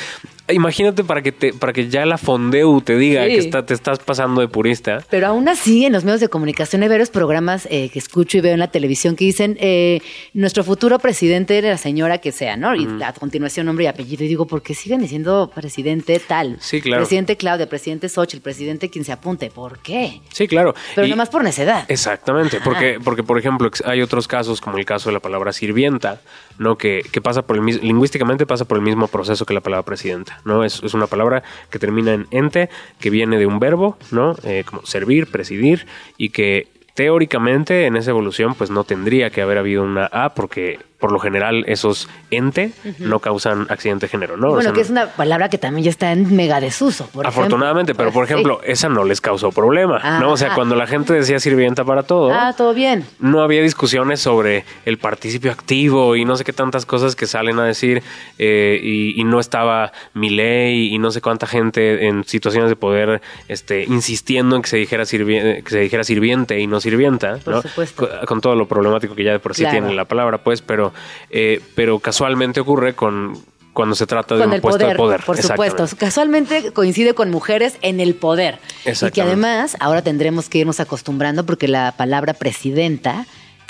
imagínate para que te, para que ya la Fondeu te diga Sí. que está, te estás pasando de purista. Pero aún así, en los medios de comunicación hay varios programas eh, que escucho y veo en la televisión que dicen eh, nuestro futuro presidente era la señora que sea, ¿no? Y a continuación nombre y apellido. Y digo, ¿por qué siguen diciendo presidente tal? Sí, claro. Presidente Claudia, presidente Xochitl, presidente quien se apunte. ¿Por qué? Sí, claro. Pero Y- nomás por necedad. Exactamente, porque, porque por ejemplo hay otros casos como el caso de la palabra sirvienta, ¿no? Que, que pasa por el mis- lingüísticamente pasa por el mismo proceso que la palabra presidenta, ¿no? Es, es una palabra que termina en ente, que viene de un verbo, ¿no? Eh, como servir, presidir, y que teóricamente en esa evolución pues no tendría que haber habido una A porque por lo general esos ente no causan accidente de género, ¿no? O bueno, sea, que es una palabra que también ya está en mega desuso. Por Afortunadamente, ejemplo. pero por *laughs* Sí. ejemplo, esa no les causó problema, ¿no? O sea, cuando la gente decía sirvienta para todo, Ah, todo bien. no había discusiones sobre el participio activo y no sé qué tantas cosas que salen a decir eh, y, y no estaba mi ley y no sé cuánta gente en situaciones de poder este, insistiendo en que se dijera, sirvi- que se dijera sirviente y no sirvienta, Por ¿no? supuesto. Con, con todo lo problemático que ya de por sí Claro. tiene la palabra, pues, pero, eh, pero casualmente ocurre con cuando se trata de Con un el puesto poder, de poder. por supuesto. Casualmente coincide con mujeres en el poder. Y que además ahora tendremos que irnos acostumbrando porque la palabra presidenta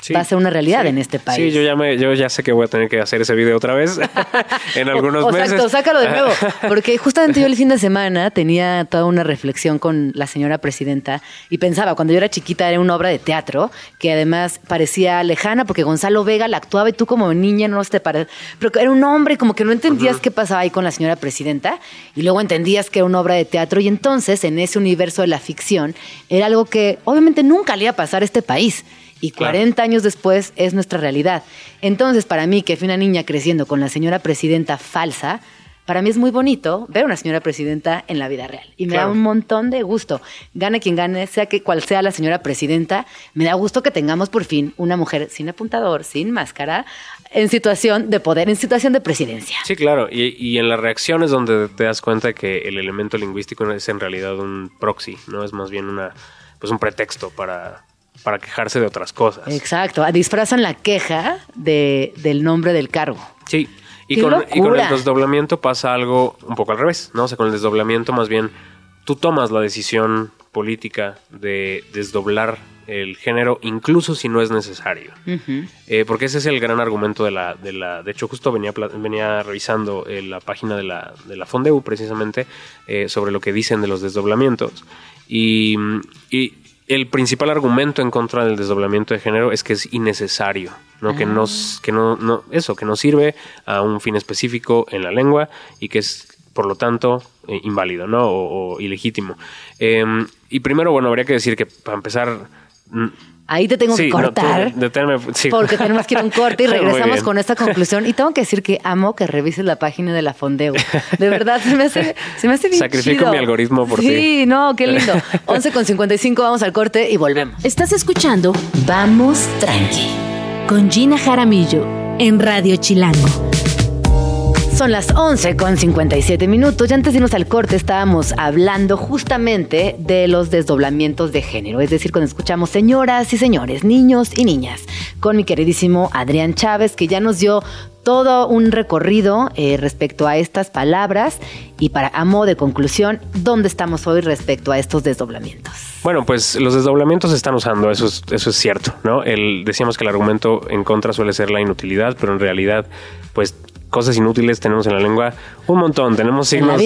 Sí, va a ser una realidad sí. en este país. Sí, yo ya, me, yo ya sé que voy a tener que hacer ese video otra vez *laughs* en algunos O- meses. Exacto, sácalo de nuevo. *laughs* Porque justamente yo el fin de semana tenía toda una reflexión con la señora presidenta y pensaba, cuando yo era chiquita era una obra de teatro que además parecía lejana porque Gonzalo Vega la actuaba y tú como niña no te parecía. Pero que era un hombre, como que no entendías qué pasaba ahí con la señora presidenta y luego entendías que era una obra de teatro y entonces en ese universo de la ficción era algo que obviamente nunca le iba a pasar a este país. Y Claro. 40 años después es nuestra realidad. Entonces, para mí, que fui una niña creciendo con la señora presidenta falsa, para mí es muy bonito ver una señora presidenta en la vida real. Y me Claro. da un montón de gusto. Gane quien gane, sea que cual sea la señora presidenta, me da gusto que tengamos por fin una mujer sin apuntador, sin máscara, en situación de poder, en situación de presidencia. Sí, claro. Y, y en las reacciones donde te das cuenta que el elemento lingüístico no es en realidad un proxy, no es más bien una pues un pretexto para, para quejarse de otras cosas. Exacto. Disfrazan la queja de, del nombre del cargo. Sí. Y ¡Qué con, y con el desdoblamiento pasa algo un poco al revés, ¿no? O sea, con el desdoblamiento más bien tú tomas la decisión política de desdoblar el género, incluso si no es necesario. Eh, porque ese es el gran argumento de la... De, la, de hecho, justo venía, venía revisando eh, la página de la, de la Fondeu, precisamente, eh, sobre lo que dicen de los desdoblamientos. Y, y el principal argumento en contra del desdoblamiento de género es que es innecesario, ¿no? Que, nos, que no, no, eso, que no sirve a un fin específico en la lengua y que es, por lo tanto, eh, inválido, ¿no? O, o ilegítimo. Eh, y primero, bueno, habría que decir que para empezar... Ahí te tengo sí, que no, cortar. deténme, sí. Porque tenemos que ir a un corte y *laughs* regresamos con esta conclusión. Y tengo que decir que amo que revises la página de la Fondeo. De verdad, se me hace, se me hace bien Sacrifico chido. mi algoritmo por sí, ti. Sí, no, qué lindo. *laughs* 11 con 55, vamos al corte y volvemos. Estás escuchando Vamos Tranqui con Gina Jaramillo en Radio Chilango. Son las 11 con 57 minutos y antes de irnos al corte estábamos hablando justamente de los desdoblamientos de género, es decir, cuando escuchamos señoras y señores, niños y niñas, con mi queridísimo Adrián Chávez, que ya nos dio todo un recorrido eh, respecto a estas palabras y para a modo de conclusión, ¿dónde estamos hoy respecto a estos desdoblamientos? Bueno, pues los desdoblamientos se están usando, eso es, cierto, ¿no? Decíamos que el argumento en contra suele ser la inutilidad, pero en realidad, pues cosas inútiles tenemos en la lengua un montón. Tenemos signos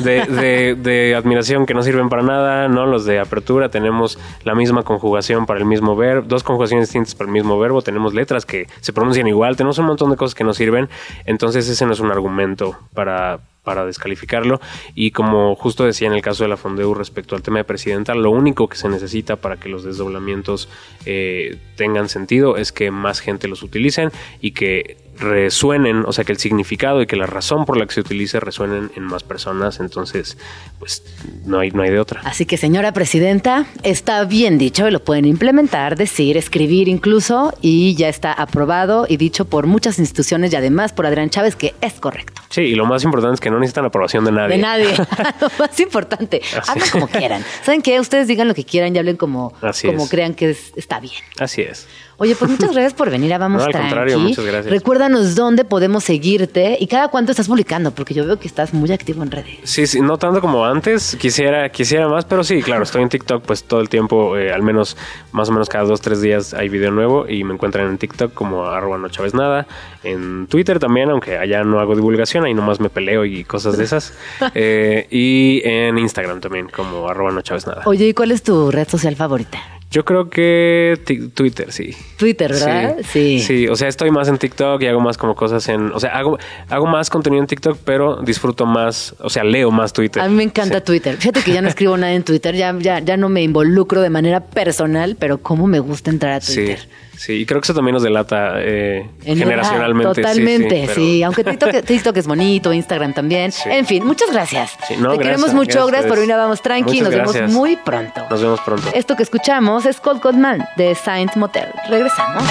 de, de- de admiración que no sirven para nada, ¿no? Los de apertura, tenemos la misma conjugación para el mismo verbo, dos conjugaciones distintas para el mismo verbo, tenemos letras que se pronuncian igual, tenemos un montón de cosas que no sirven, entonces ese no es un argumento para para descalificarlo y como justo decía en el caso de la Fondeu respecto al tema de presidenta, lo único que se necesita para que los desdoblamientos eh, tengan sentido es que más gente los utilicen y que resuenen, o sea que el significado y que la razón por la que se utilice resuenen en más personas, entonces pues no hay, no hay de otra. Así que, señora presidenta, está bien dicho lo pueden implementar, decir, escribir incluso, y ya está aprobado y dicho por muchas instituciones y además por Adrián Chávez que es correcto. Sí, y lo más importante es que no necesitan aprobación de nadie. De nadie. *laughs* *laughs* lo más importante, Así es. como quieran. ¿Saben qué? Ustedes digan lo que quieran y hablen como, Así como es. crean que es- está bien. Así es. Oye, pues muchas gracias por venir a Vamos No, al Tranqui. contrario, muchas gracias. Recuérdanos dónde podemos seguirte y cada cuánto estás publicando, porque yo veo que estás muy activo en redes. Sí, sí, no tanto como antes, quisiera, quisiera más, pero sí, claro, estoy en TikTok pues todo el tiempo, eh, al menos más o menos cada dos, tres días hay video nuevo y me encuentran en TikTok como arroba no Chávez nada, en Twitter también, aunque allá no hago divulgación, ahí nomás me peleo y cosas de esas, *laughs* Eh, y en Instagram también como arroba no Chávez nada. Oye, ¿y cuál es tu red social favorita? Yo creo que Twitter, sí. Twitter, ¿verdad? Sí. sí. o sea, estoy más en TikTok y hago más como cosas en... O sea, hago, hago más contenido en TikTok, pero disfruto más, o sea, leo más Twitter. A mí me encanta Sí. Twitter. Fíjate que ya no escribo nada en Twitter, ya, ya, ya no me involucro de manera personal, pero cómo me gusta entrar a Twitter. sí, y creo que eso también nos delata eh, En generacionalmente. Totalmente, sí, sí. pero- Aunque TikTok, *laughs* TikTok es bonito, Instagram también. Sí. En fin, muchas gracias. Sí, no, Te gracias, queremos mucho. gracias por venir a Vamos Tranqui. Nos vemos muy pronto. Nos vemos pronto. Esto que escuchamos es Cold Cold Man de Saint Motel. Regresamos.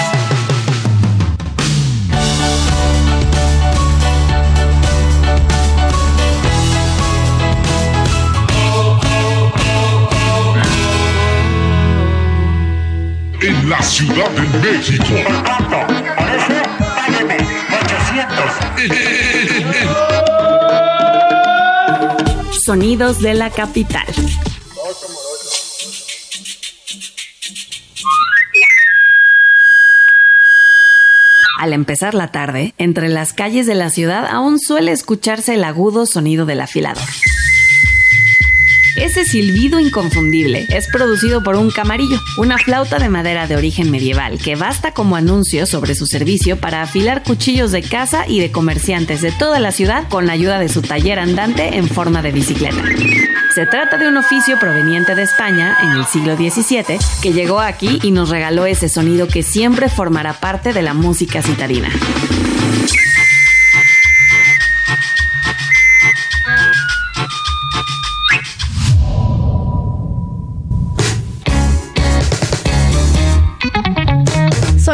La Ciudad de México. Págueme 800. Sonidos de la capital. Al empezar la tarde, entre las calles de la ciudad aún suele escucharse el agudo sonido del afilador. Ese silbido inconfundible es producido por un camarillo, una flauta de madera de origen medieval que basta como anuncio sobre su servicio para afilar cuchillos de caza y de comerciantes de toda la ciudad con la ayuda de su taller andante en forma de bicicleta. Se trata de un oficio proveniente de España en el siglo XVII que llegó aquí y nos regaló ese sonido que siempre formará parte de la música citarina.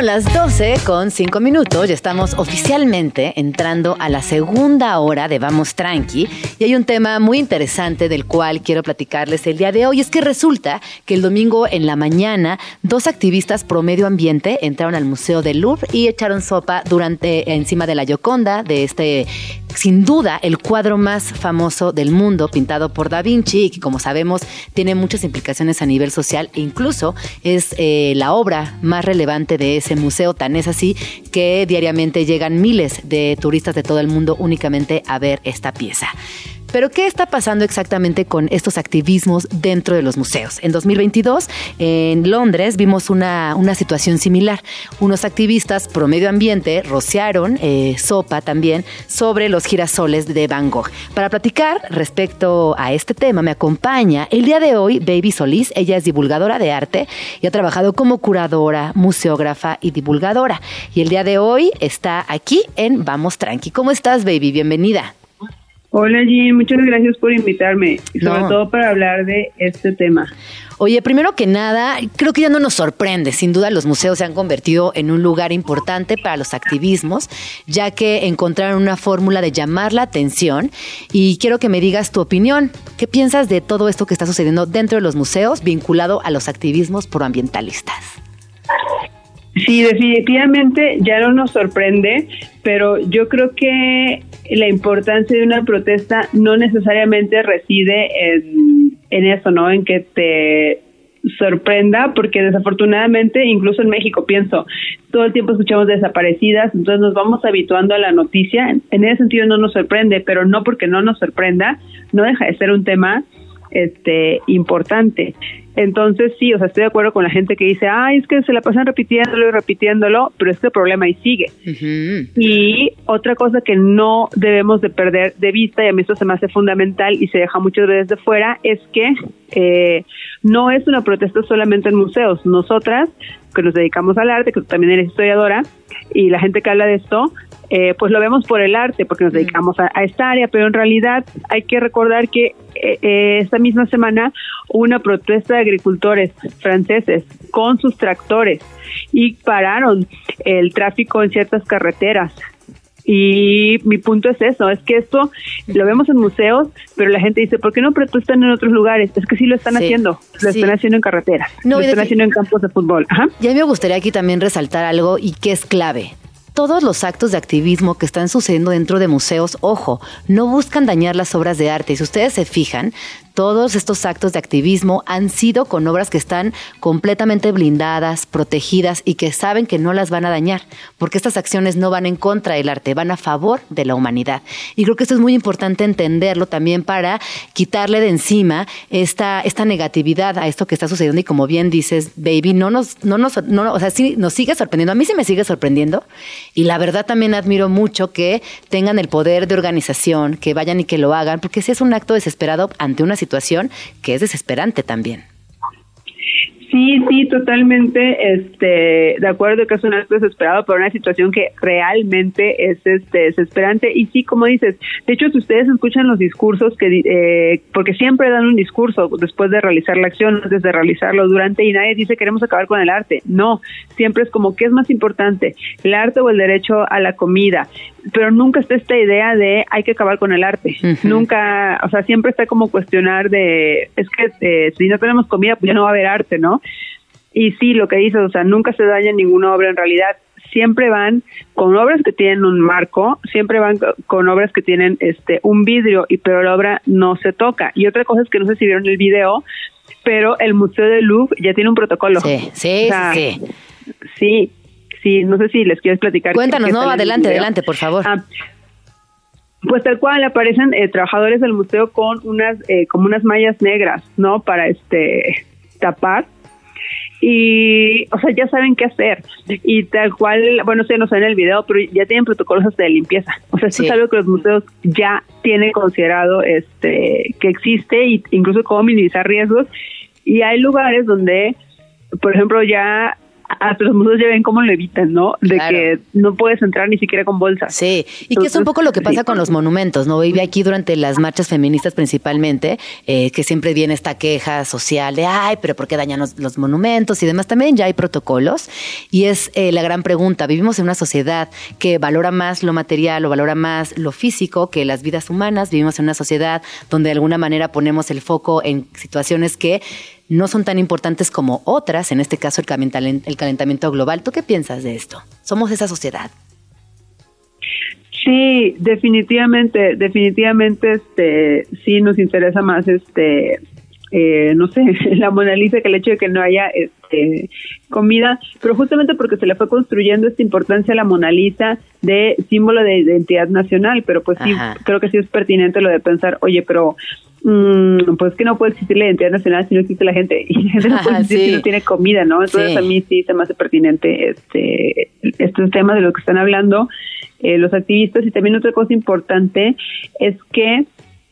Las 12 con 5 minutos y estamos oficialmente entrando a la segunda hora de Vamos Tranqui y hay un tema muy interesante del cual quiero platicarles el día de hoy. Es que resulta que el domingo en la mañana dos activistas pro medio ambiente entraron al Museo del Louvre y echaron sopa durante encima de la Yoconda de este sin duda el cuadro más famoso del mundo, pintado por Da Vinci, y que como sabemos tiene muchas implicaciones a nivel social e incluso es eh, la obra más relevante de ese museo, tan es así que diariamente llegan miles de turistas de todo el mundo únicamente a ver esta pieza. Pero ¿qué está pasando exactamente con estos activismos dentro de los museos? En 2022, en Londres, vimos una, una situación similar. Unos activistas pro medio ambiente rociaron eh, sopa también sobre los girasoles de Van Gogh. Para platicar respecto a este tema, me acompaña el día de hoy Baby Solís. Ella es divulgadora de arte y ha trabajado como curadora, museógrafa y divulgadora. Y el día de hoy está aquí en Vamos Tranqui. ¿Cómo estás, Baby? Bienvenida. Hola Jean, muchas gracias por invitarme y sobre No. todo para hablar de este tema. Oye, primero que nada, creo que ya no nos sorprende. Sin duda, los museos se han convertido en un lugar importante para los activismos, ya que encontraron una fórmula de llamar la atención. Y quiero que me digas tu opinión. ¿Qué piensas de todo esto que está sucediendo dentro de los museos vinculado a los activismos proambientalistas? Sí, definitivamente ya no nos sorprende, pero yo creo que la importancia de una protesta no necesariamente reside en, en eso, ¿no? En que te sorprenda, porque desafortunadamente, incluso en México, pienso, todo el tiempo escuchamos desaparecidas, entonces nos vamos habituando a la noticia. En ese sentido no nos sorprende, pero no porque no nos sorprenda, no deja de ser un tema este importante. Entonces sí, o sea, estoy de acuerdo con la gente que dice, ay, es que se la pasan repitiéndolo y repitiéndolo, pero este problema ahí sigue. Y otra cosa que no debemos de perder de vista, y a mí esto se me hace fundamental y se deja muchas veces de fuera, es que eh, no es una protesta solamente en museos. Nosotras, que nos dedicamos al arte, que tú también eres historiadora, y la gente que habla de esto, eh, pues lo vemos por el arte, porque nos dedicamos a, a esta área, pero en realidad hay que recordar que eh, eh, esta misma semana hubo una protesta de agricultores franceses con sus tractores y pararon el tráfico en ciertas carreteras. Y mi punto es eso, es que esto lo vemos en museos, pero la gente dice, ¿por qué no protestan en otros lugares? Es que sí lo están Sí, haciendo, lo sí. están haciendo en carreteras, No, lo están haciendo en campos de fútbol. Ajá. Y a mí me gustaría aquí también resaltar algo y que es clave. Todos los actos de activismo que están sucediendo dentro de museos, ojo, no buscan dañar las obras de arte. Si ustedes se fijan, todos estos actos de activismo han sido con obras que están completamente blindadas, protegidas y que saben que no las van a dañar, porque estas acciones no van en contra del arte, van a favor de la humanidad. Y creo que esto es muy importante entenderlo también para quitarle de encima esta, esta negatividad a esto que está sucediendo. Y como bien dices, baby, no nos, no nos, no, o sea, sí nos sigue sorprendiendo. A mí sí me sigue sorprendiendo. Y la verdad también admiro mucho que tengan el poder de organización, que vayan y que lo hagan, porque sí es un acto desesperado ante una situación que es desesperante también. Sí, sí, totalmente este, de acuerdo que es un acto desesperado, pero una situación que realmente es este, desesperante. Y sí, como dices, de hecho, si ustedes escuchan los discursos, que eh, porque siempre dan un discurso después de realizar la acción, antes de realizarlo, durante, y nadie dice queremos acabar con el arte. No, siempre es como, ¿qué es más importante? ¿El arte o el derecho a la comida? Pero nunca está esta idea de hay que acabar con el arte. Nunca, o sea, siempre está como cuestionar de, es que eh, si no tenemos comida, pues ya no va a haber arte, ¿no? Y sí, lo que dices, o sea, nunca se daña ninguna obra en realidad. Siempre van con obras que tienen un marco, siempre van co- con obras que tienen este un vidrio, y pero la obra no se toca. Y otra cosa es que no sé si vieron el video, pero el Museo del Louvre ya tiene un protocolo. Sí, sí, O sea, sí. Sí, sí, no sé si les quieres platicar. Cuéntanos, no, adelante, adelante, por favor. Ah, pues tal cual aparecen eh, trabajadores del museo con unas eh, como unas mallas negras, ¿no? Para este tapar y o sea ya saben qué hacer y tal cual bueno sí no sé en el video pero ya tienen protocolos hasta de limpieza o sea esto es algo que los museos ya tienen considerado este que existe y incluso cómo minimizar riesgos y hay lugares donde por ejemplo ya los museos ya ven cómo lo evitan, ¿no? De Claro. que no puedes entrar ni siquiera con bolsas. Sí, y que es un poco lo que pasa con los monumentos, ¿no? Vive aquí durante las marchas feministas principalmente, eh, que siempre viene esta queja social de, ay, pero ¿por qué dañan los, los monumentos y demás? También ya hay protocolos y es eh, la gran pregunta. Vivimos en una sociedad que valora más lo material o valora más lo físico que las vidas humanas. Vivimos en una sociedad donde de alguna manera ponemos el foco en situaciones que no son tan importantes como otras, en este caso el calentamiento global. ¿Tú qué piensas de esto? Somos esa sociedad. Sí, definitivamente, definitivamente, este, sí nos interesa más, este, eh, no sé, *laughs* la Mona Lisa que el hecho de que no haya este, comida, pero justamente porque se le fue construyendo esta importancia a la Mona Lisa de símbolo de identidad nacional, pero pues sí, creo que sí es pertinente lo de pensar, oye, pero mm, pues que no puede existir la identidad nacional si no existe la gente, *laughs* y la gente no puede existir sí. si no tiene comida, ¿no? Entonces Sí. a mí sí se me hace pertinente este estos temas de los que están hablando eh, los activistas y también otra cosa importante es que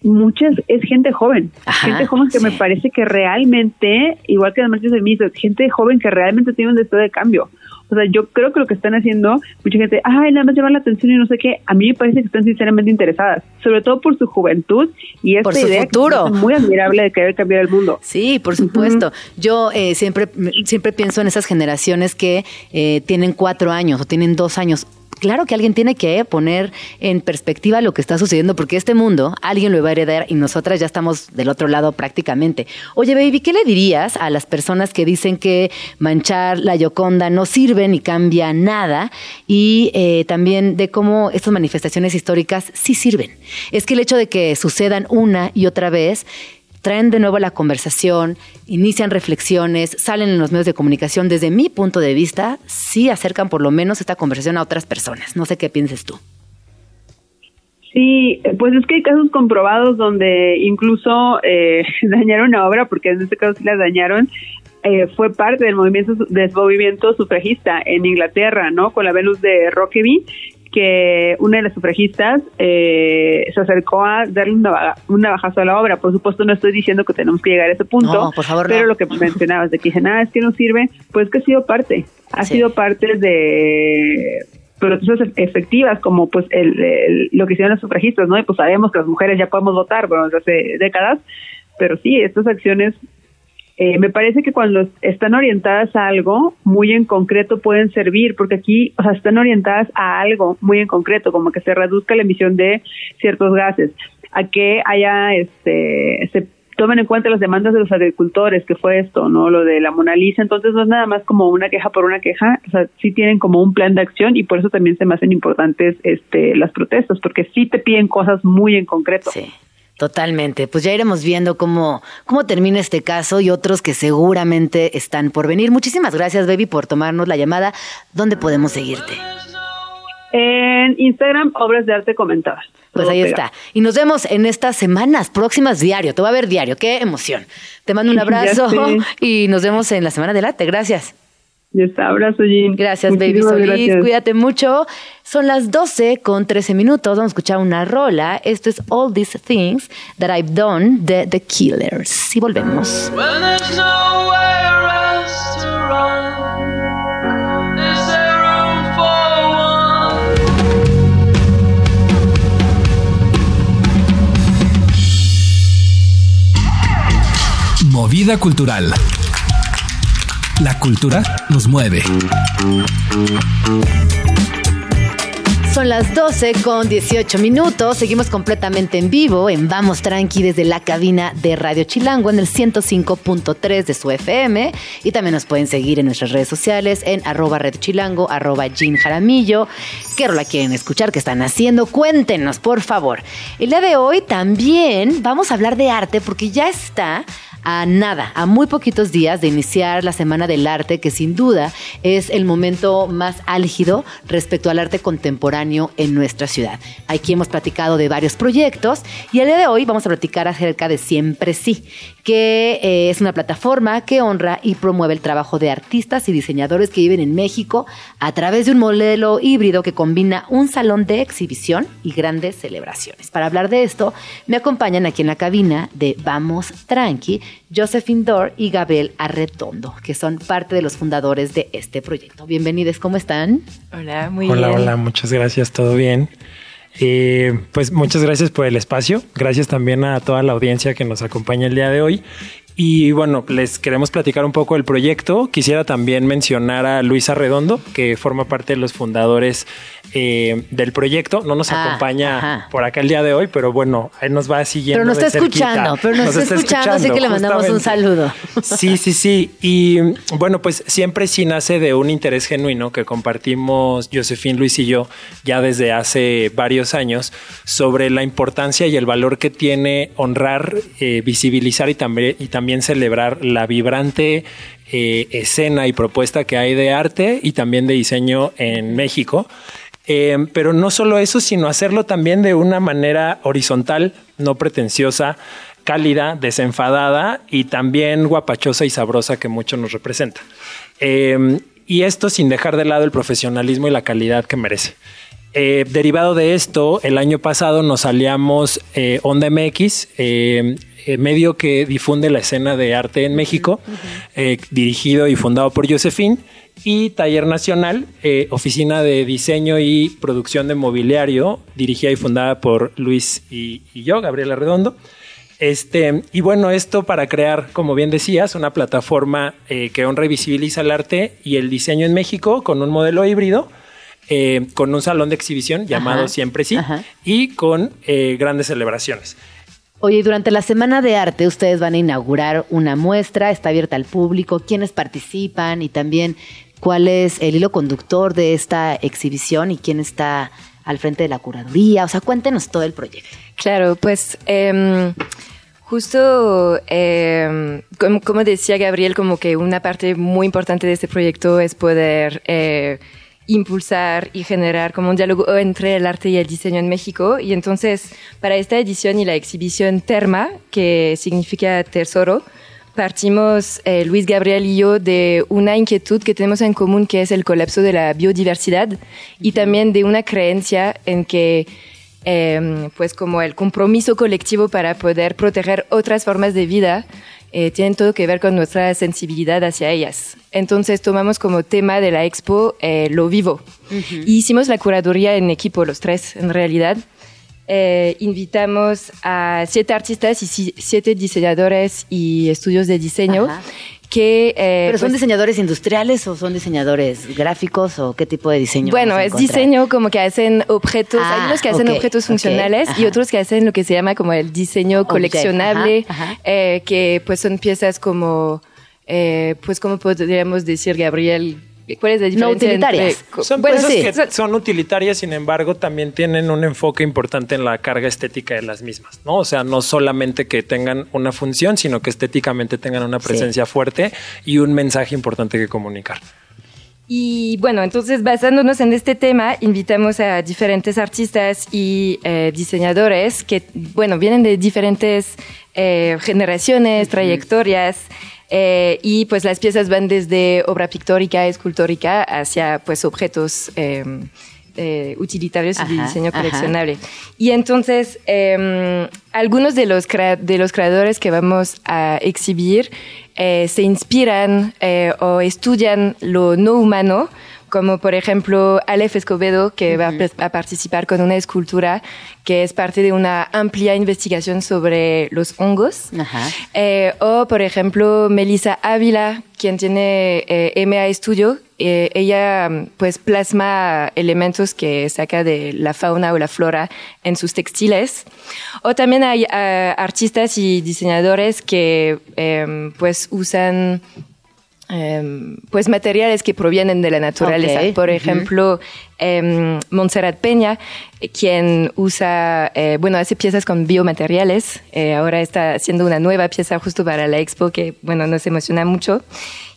muchas es gente joven, Ajá, gente joven que me parece que realmente, igual que las marchas feministas, gente joven que realmente tiene un deseo de cambio. O sea, yo creo que lo que están haciendo, mucha gente, ay, nada más llamar la atención y no sé qué, a mí me parece que están sinceramente interesadas, sobre todo por su juventud y esta Por su idea futuro. que es muy admirable de querer cambiar el mundo. Sí, por supuesto. Yo eh, siempre, siempre pienso en esas generaciones que eh, tienen cuatro años o tienen dos años. Claro que alguien tiene que poner en perspectiva lo que está sucediendo, porque este mundo alguien lo va a heredar y nosotras ya estamos del otro lado prácticamente. Oye, baby, ¿qué le dirías a las personas que dicen que manchar la Yoconda no sirve ni cambia nada? Y eh, también de cómo estas manifestaciones históricas sí sirven. Es que el hecho de que sucedan una y otra vez traen de nuevo la conversación, inician reflexiones, salen en los medios de comunicación. Desde mi punto de vista, sí acercan por lo menos esta conversación a otras personas. No sé qué pienses tú. Sí, pues es que hay casos comprobados donde incluso eh, *laughs* dañaron una obra, porque en este caso sí la dañaron, eh, fue parte del movimiento, del movimiento sufragista en Inglaterra, ¿no? Con la Venus de Rockeby, que una de las sufragistas eh, se acercó a darle una, baja- un navajazo a la obra. Por supuesto, no estoy diciendo que tenemos que llegar a ese punto, No, por favor, pero no. lo que mencionabas de que dicen, ah, es que no sirve, pues que ha sido parte, ha Sí. sido parte de protestas efectivas como pues el, el- lo que hicieron los sufragistas, ¿no? Y pues sabemos que las mujeres ya podemos votar, bueno, desde hace décadas, pero sí, estas acciones eh, me parece que cuando están orientadas a algo muy en concreto pueden servir, porque aquí, o sea, están orientadas a algo muy en concreto, como que se reduzca la emisión de ciertos gases, a que haya, este, se tomen en cuenta las demandas de los agricultores, que fue esto, ¿no? Lo de la Mona Lisa, entonces no es nada más como una queja por una queja, o sea, sí tienen como un plan de acción y por eso también se me hacen importantes, este, las protestas, porque sí te piden cosas muy en concreto. Sí. Totalmente. Pues ya iremos viendo cómo, cómo termina este caso y otros que seguramente están por venir. Muchísimas gracias, baby, por tomarnos la llamada. ¿Dónde podemos seguirte? En Instagram, obras de arte comentadas. Pues ahí pegado. está. Y nos vemos en estas semanas próximas diario. Te va a ver diario. Qué emoción. Te mando un *laughs* abrazo *laughs* y nos vemos en la Semana del Arte. Gracias. Ya está, abrazo, Jean. Gracias, Baby Solís. gracias. Cuídate mucho. Son las 12 con 13 minutos. Vamos a escuchar una rola. Esto es All These Things That I've Done de The Killers. Y volvemos. When there's La cultura nos mueve. Son las 12 con 18 minutos. Seguimos completamente en vivo en Vamos Tranqui desde la cabina de Radio Chilango en el 105.3 de su FM. Y también nos pueden seguir en nuestras redes sociales en arroba Red Chilango, arroba Jean Jaramillo. ¿Qué rola quieren escuchar? ¿Qué están haciendo? Cuéntenos, por favor. El día de hoy también vamos a hablar de arte porque ya está a nada, a muy poquitos días de iniciar la Semana del Arte, que sin duda es el momento más álgido respecto al arte contemporáneo en nuestra ciudad. Aquí hemos platicado de varios proyectos y el día de hoy vamos a platicar acerca de Siempre Sí, que eh, es una plataforma que honra y promueve el trabajo de artistas y diseñadores que viven en México a través de un modelo híbrido que combina un salón de exhibición y grandes celebraciones. Para hablar de esto, me acompañan aquí en la cabina de Vamos Tranqui, Josephine Dor y Gabriel Arretondo, que son parte de los fundadores de este proyecto. Bienvenidos, ¿cómo están? Hola, muy hola, bien. hola, muchas gracias, todo bien. Eh, pues muchas gracias por el espacio, gracias también a toda la audiencia que nos acompaña el día de hoy Y bueno, les queremos platicar un poco del proyecto. Quisiera también mencionar a Luisa Redondo, que forma parte de los fundadores eh, del proyecto. No nos Ah, acompaña ajá. por acá el día de hoy, pero bueno, él nos va siguiendo. Pero nos está escuchando, pero nos, está, escuchando, así que le mandamos un saludo. Sí, sí, sí. Y bueno, pues siempre sí nace de un interés genuino que compartimos Josefín, Luis y yo ya desde hace varios años sobre la importancia y el valor que tiene honrar, eh, visibilizar y también, y también celebrar la vibrante eh, escena y propuesta que hay de arte y también de diseño en México. Eh, pero no solo eso, sino hacerlo también de una manera horizontal, no pretenciosa, cálida, desenfadada y también guapachosa y sabrosa que mucho nos representa. Eh, y esto sin dejar de lado el profesionalismo y la calidad que merece. Eh, derivado de esto, el año pasado nos aliamos eh, Onda MX, eh, eh, medio que difunde la escena de arte en México, eh, dirigido y fundado por Josefín, y Taller Nacional, eh, oficina de diseño y producción de mobiliario, dirigida y fundada por Luis y, y yo, Gabriela Redondo. Este, y bueno, esto para crear, como bien decías, una plataforma eh, que honra y visibiliza el arte y el diseño en México con un modelo híbrido, eh, con un salón de exhibición llamado Ajá, Siempre Sí ajá. y con eh, grandes celebraciones. Oye, durante la Semana de Arte ustedes van a inaugurar una muestra, está abierta al público, quiénes participan y también cuál es el hilo conductor de esta exhibición y quién está al frente de la curaduría. O sea, cuéntenos todo el proyecto. Claro, pues em, justo em, como, como decía Gabriel, como que una parte muy importante de este proyecto es poder eh, impulsar y generar como un diálogo entre el arte y el diseño en México. Y entonces, para esta edición y la exhibición Terma, que significa tesoro, partimos eh, Luis Gabriel y yo de una inquietud que tenemos en común, que es el colapso de la biodiversidad, y también de una creencia en que eh, pues como el compromiso colectivo para poder proteger otras formas de vida eh, tienen todo que ver con nuestra sensibilidad hacia ellas. Entonces tomamos como tema de la expo eh, lo vivo. Y hicimos la curaduría en equipo, los tres en realidad. Eh, invitamos a siete artistas y si- siete diseñadores y estudios de diseño Ajá. Que... eh, ¿Pero son pues, diseñadores industriales o son diseñadores gráficos o qué tipo de diseño? Bueno, es diseño como que hacen objetos, Ah, hay unos que hacen objetos funcionales y otros que hacen lo que se llama como el diseño Object, coleccionable, ajá, ajá. eh, que pues son piezas como, eh, pues como podríamos decir, Gabriel, ¿cuál es la No diferencia? utilitarias. entre- Son bueno, piezas sí, que son- son utilitarias, sin embargo, también tienen un enfoque importante en la carga estética de las mismas, ¿no? O sea, no solamente que tengan una función, sino que estéticamente tengan una presencia fuerte y un mensaje importante que comunicar. Y bueno, entonces basándonos en este tema, invitamos a diferentes artistas y eh, diseñadores que, bueno, vienen de diferentes eh, generaciones, trayectorias. Eh, y pues las piezas van desde obra pictórica, escultórica, hacia pues objetos eh, eh, utilitarios y de diseño ajá. coleccionable. Y entonces, eh, algunos de los, de los creadores que vamos a exhibir eh, se inspiran o estudian lo no humano, como por ejemplo Aleph Escobedo, que va a pe- a participar con una escultura que es parte de una amplia investigación sobre los hongos. Ajá. Eh, o, por ejemplo, Melissa Ávila, quien tiene eh, MA Studio, eh, ella pues plasma elementos que saca de la fauna o la flora en sus textiles. O también hay eh, artistas y diseñadores que em, pues usan em, pues materiales que provienen de la naturaleza. Ok, Por ejemplo, em, Montserrat Peña, eh, quien usa, eh, bueno, hace piezas con biomateriales. Eh, ahora está haciendo una nueva pieza justo para la expo que, bueno, nos emociona mucho.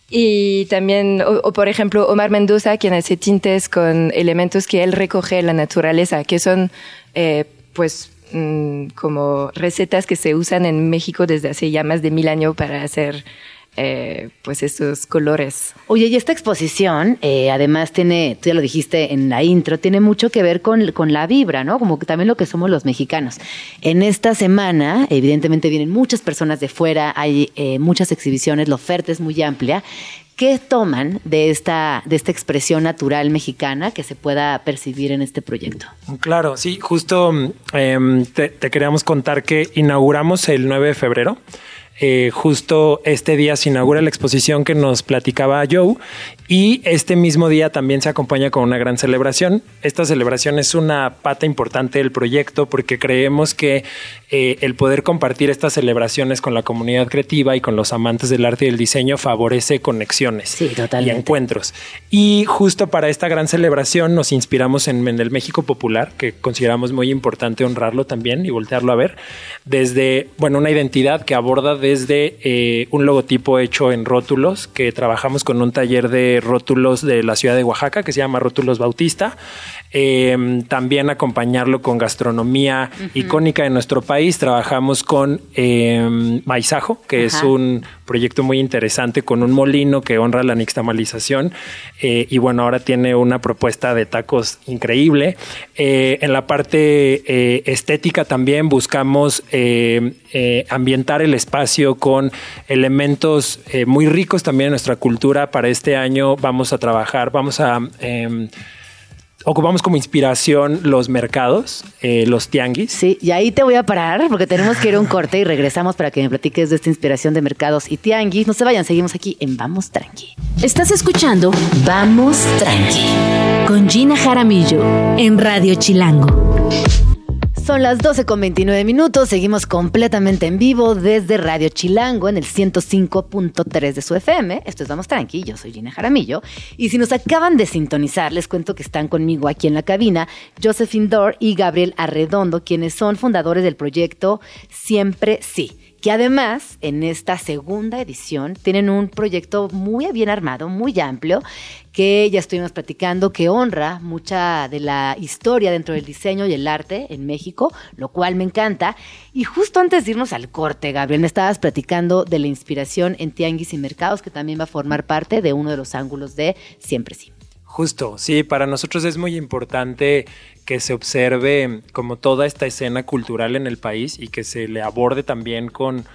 Y también, o, o, por ejemplo, Omar Mendoza, quien hace tintes con elementos que él recoge en la naturaleza, que son, eh, pues, mm, como recetas que se usan en México desde hace ya más de mil años para hacer, eh, pues, estos colores. Oye, y esta exposición, eh, además tiene, tú ya lo dijiste en la intro, tiene mucho que ver con, con la vibra, ¿no? Como que también lo que somos los mexicanos. En esta semana, evidentemente vienen muchas personas de fuera, hay eh, muchas exhibiciones, la oferta es muy amplia. ¿Qué toman de esta, de esta expresión natural mexicana que se pueda percibir en este proyecto? Claro, sí, justo em, te, te queríamos contar que inauguramos el 9 de febrero. Eh, justo este día se inaugura la exposición que nos platicaba Joe y este mismo día también se acompaña con una gran celebración. Esta celebración es una pata importante del proyecto porque creemos que eh, el poder compartir estas celebraciones con la comunidad creativa y con los amantes del arte y el diseño favorece conexiones y encuentros. Y justo para esta gran celebración nos inspiramos en, en el México Popular, que consideramos muy importante honrarlo también y voltearlo a ver, desde, bueno, una identidad que aborda desde eh, un logotipo hecho en rótulos, que trabajamos con un taller de rótulos de la ciudad de Oaxaca, que se llama Rótulos Bautista. Eh, también acompañarlo con gastronomía icónica de nuestro país. Trabajamos con eh, Maizajo, que es un proyecto muy interesante con un molino que honra la nixtamalización. Eh, y bueno, ahora tiene una propuesta de tacos increíble. Eh, en la parte eh, estética también buscamos eh, ambientar el espacio con elementos muy ricos también en nuestra cultura. Para este año vamos a trabajar, vamos a... Ocupamos como inspiración los mercados, eh, los tianguis. Sí, y ahí te voy a parar porque tenemos que ir a un corte y regresamos para que me platiques de esta inspiración de mercados y tianguis. No se vayan, seguimos aquí en Vamos Tranqui. Estás escuchando Vamos Tranqui con Gina Jaramillo en Radio Chilango. Son las 12 con 29 minutos. Seguimos completamente en vivo desde Radio Chilango en el 105.3 de su FM. Esto es Vamos Tranqui. Yo soy Gina Jaramillo. Y si nos acaban de sintonizar, les cuento que están conmigo aquí en la cabina Josephine Dor y Gabriel Arredondo, quienes son fundadores del proyecto Siempre Sí que además en esta segunda edición tienen un proyecto muy bien armado, muy amplio, que ya estuvimos platicando, que honra mucha de la historia dentro del diseño y el arte en México, lo cual me encanta. Y justo antes de irnos al corte, Gabriel, me estabas platicando de la inspiración en tianguis y mercados, que también va a formar parte de uno de los ángulos de Siempre Sí. Justo, sí, para nosotros es muy importante que se observe como toda esta escena cultural en el país y que se le aborde también con,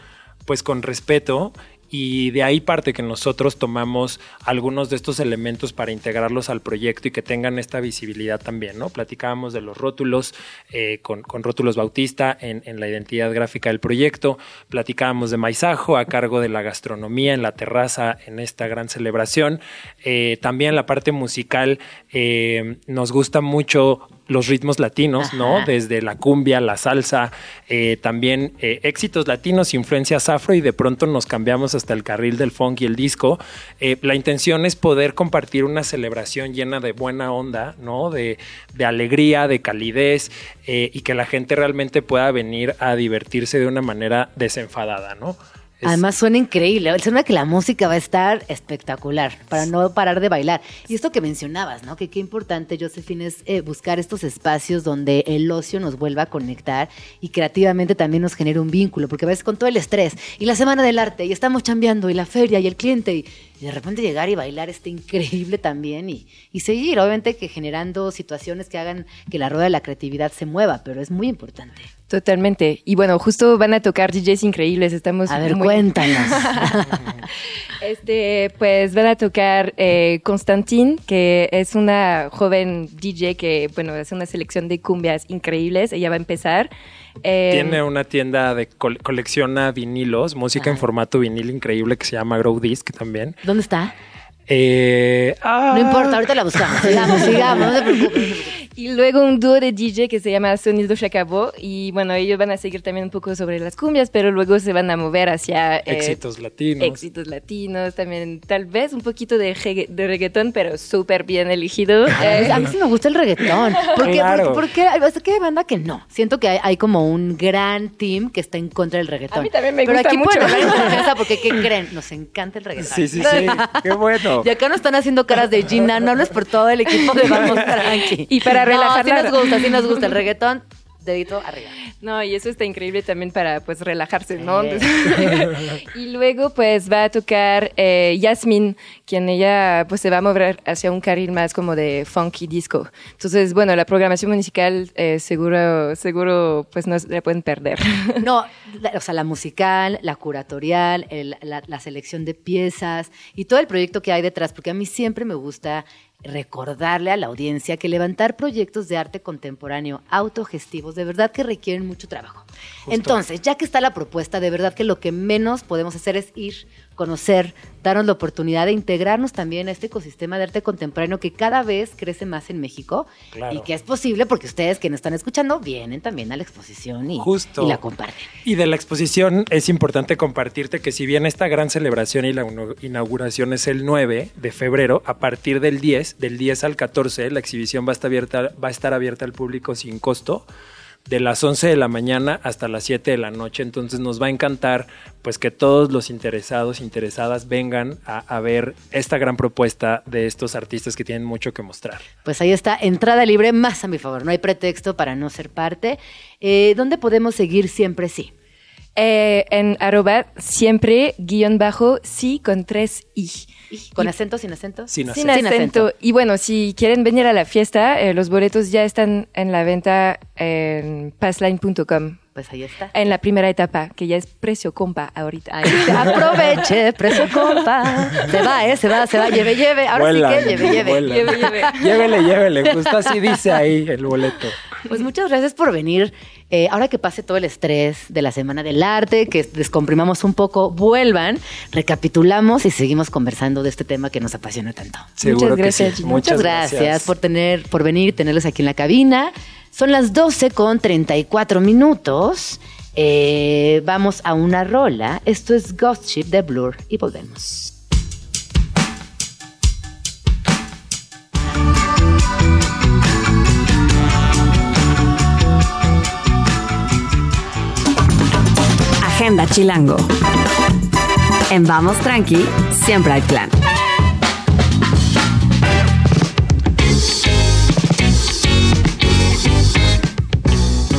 pues, con respeto. Y de ahí parte que nosotros tomamos algunos de estos elementos para integrarlos al proyecto y que tengan esta visibilidad también, ¿no? Platicábamos de los rótulos eh, con, con rótulos Bautista en, en la identidad gráfica del proyecto, platicábamos de Maizajo a cargo de la gastronomía en la terraza en esta gran celebración. Eh, también la parte musical eh, nos gusta mucho los ritmos latinos, ¿no? Desde la cumbia, la salsa, eh, también eh, éxitos latinos, influencias afro y de pronto nos cambiamos hasta el carril del funk y el disco. Eh, la intención es poder compartir una celebración llena de buena onda, ¿no? De, de alegría, de calidez y que la gente realmente pueda venir a divertirse de una manera desenfadada, ¿no? Además suena increíble, suena que la música va a estar espectacular para no parar de bailar. Y esto que mencionabas, ¿no? Que qué importante, Josephine, es eh, buscar estos espacios donde el ocio nos vuelva a conectar y creativamente también nos genere un vínculo, porque a veces con todo el estrés y la semana del arte y estamos chambeando y la feria y el cliente y, y de repente llegar y bailar está increíble también y, y seguir, obviamente que generando situaciones que hagan que la rueda de la creatividad se mueva, pero es muy importante. Totalmente. Y bueno, justo van a tocar DJs increíbles. Estamos A ver, muy- cuéntanos. *laughs* Este, pues van a tocar eh, Constantin, que es una joven DJ que, bueno, hace una selección de cumbias increíbles. Ella va a empezar. Eh, Tiene una tienda de col- colecciona vinilos, música en formato vinil increíble que se llama Grow Disc también. ¿Dónde está? Eh, ah, No importa, ahorita la buscamos. *laughs* Sigamos, sigamos, no se preocupen. Y luego un dúo de DJ que se llama Sonido Chacabó. Y bueno, ellos van a seguir también un poco sobre las cumbias, pero luego se van a mover hacia... eh, éxitos latinos. Éxitos latinos, también tal vez un poquito de, de reggaetón, pero súper bien elegido. *laughs* Eh, A mí sí me gusta el reggaetón. ¿Por qué? Claro. Porque, porque hay- es que hay banda que no. Siento que hay, hay como un gran team que está en contra del reggaetón. A mí también me Pero gusta aquí mucho. pueden porque, ¿qué creen? Nos encanta el reggaetón. Sí, sí, sí. Qué bueno. *laughs* Y acá nos están haciendo caras de Gina. No hables por todo el equipo de Vamos *laughs* Tranqui. Y para No, relajar sí la- nos gusta, sí nos gusta el *laughs* reggaetón. Dedito arriba. No, y eso está increíble también para pues relajarse, ¿no? Sí. *laughs* y luego pues va a tocar eh, Yasmin, quien ella pues se va a mover hacia un carril más como de funky disco. Entonces, bueno, la programación musical eh, seguro, seguro pues no la pueden perder. *laughs* No, la- o sea, la musical, la curatorial, el- la, la selección de piezas y todo el proyecto que hay detrás, porque a mí siempre me gusta recordarle a la audiencia que levantar proyectos de arte contemporáneo autogestivos de verdad que requieren mucho trabajo. Entonces, ya que está la propuesta, de verdad que lo que menos podemos hacer es ir, conocer, darnos la oportunidad de integrarnos también a este ecosistema de arte contemporáneo que cada vez crece más en México Claro. y que es posible porque ustedes que nos están escuchando vienen también a la exposición y, Justo. y la comparten. Y de la exposición es importante compartirte que si bien esta gran celebración y la inauguración es el 9 de febrero, a partir del 10, del 10 al 14, la exhibición va a estar abierta, va a estar abierta al público sin costo de las 11 de la mañana hasta las 7 de la noche. Entonces nos va a encantar pues que todos los interesados, interesadas vengan a, ver esta gran propuesta de estos artistas que tienen mucho que mostrar. Pues ahí está, entrada libre más a mi favor, no hay pretexto para no ser parte. Eh, ¿Dónde podemos seguir siempre sí? Eh, en arroba siempre guion bajo sí con tres i. ¿Con acento, sin acento? Sin Sin acento. Y bueno, si quieren venir a la fiesta, eh, los boletos ya están en la venta en passline.com. Pues ahí está. En la primera etapa, que ya es precio compa ahorita. Ahí. *laughs* Aproveche, precio compa. Se va, ¿eh? Se va, se va. Lleve, lleve. Ahora sí que lleve, lleve. vuelan. Lleve, lleve. Llévele, llévele. Justo así dice ahí el boleto. Pues muchas gracias por venir. Eh, ahora que pase todo el estrés de la Semana del Arte, que descomprimamos un poco, vuelvan, recapitulamos y seguimos conversando de este tema que nos apasiona tanto. Seguro que gracias, sí. Gina. Muchas, gracias, por tener, por venir, tenerlos aquí en la cabina. Son las 12 con 34 minutos. Eh, vamos a una rola. Esto es Ghost Ship de Blur y volvemos. Agenda Chilango. En Vamos Tranqui, siempre hay plan.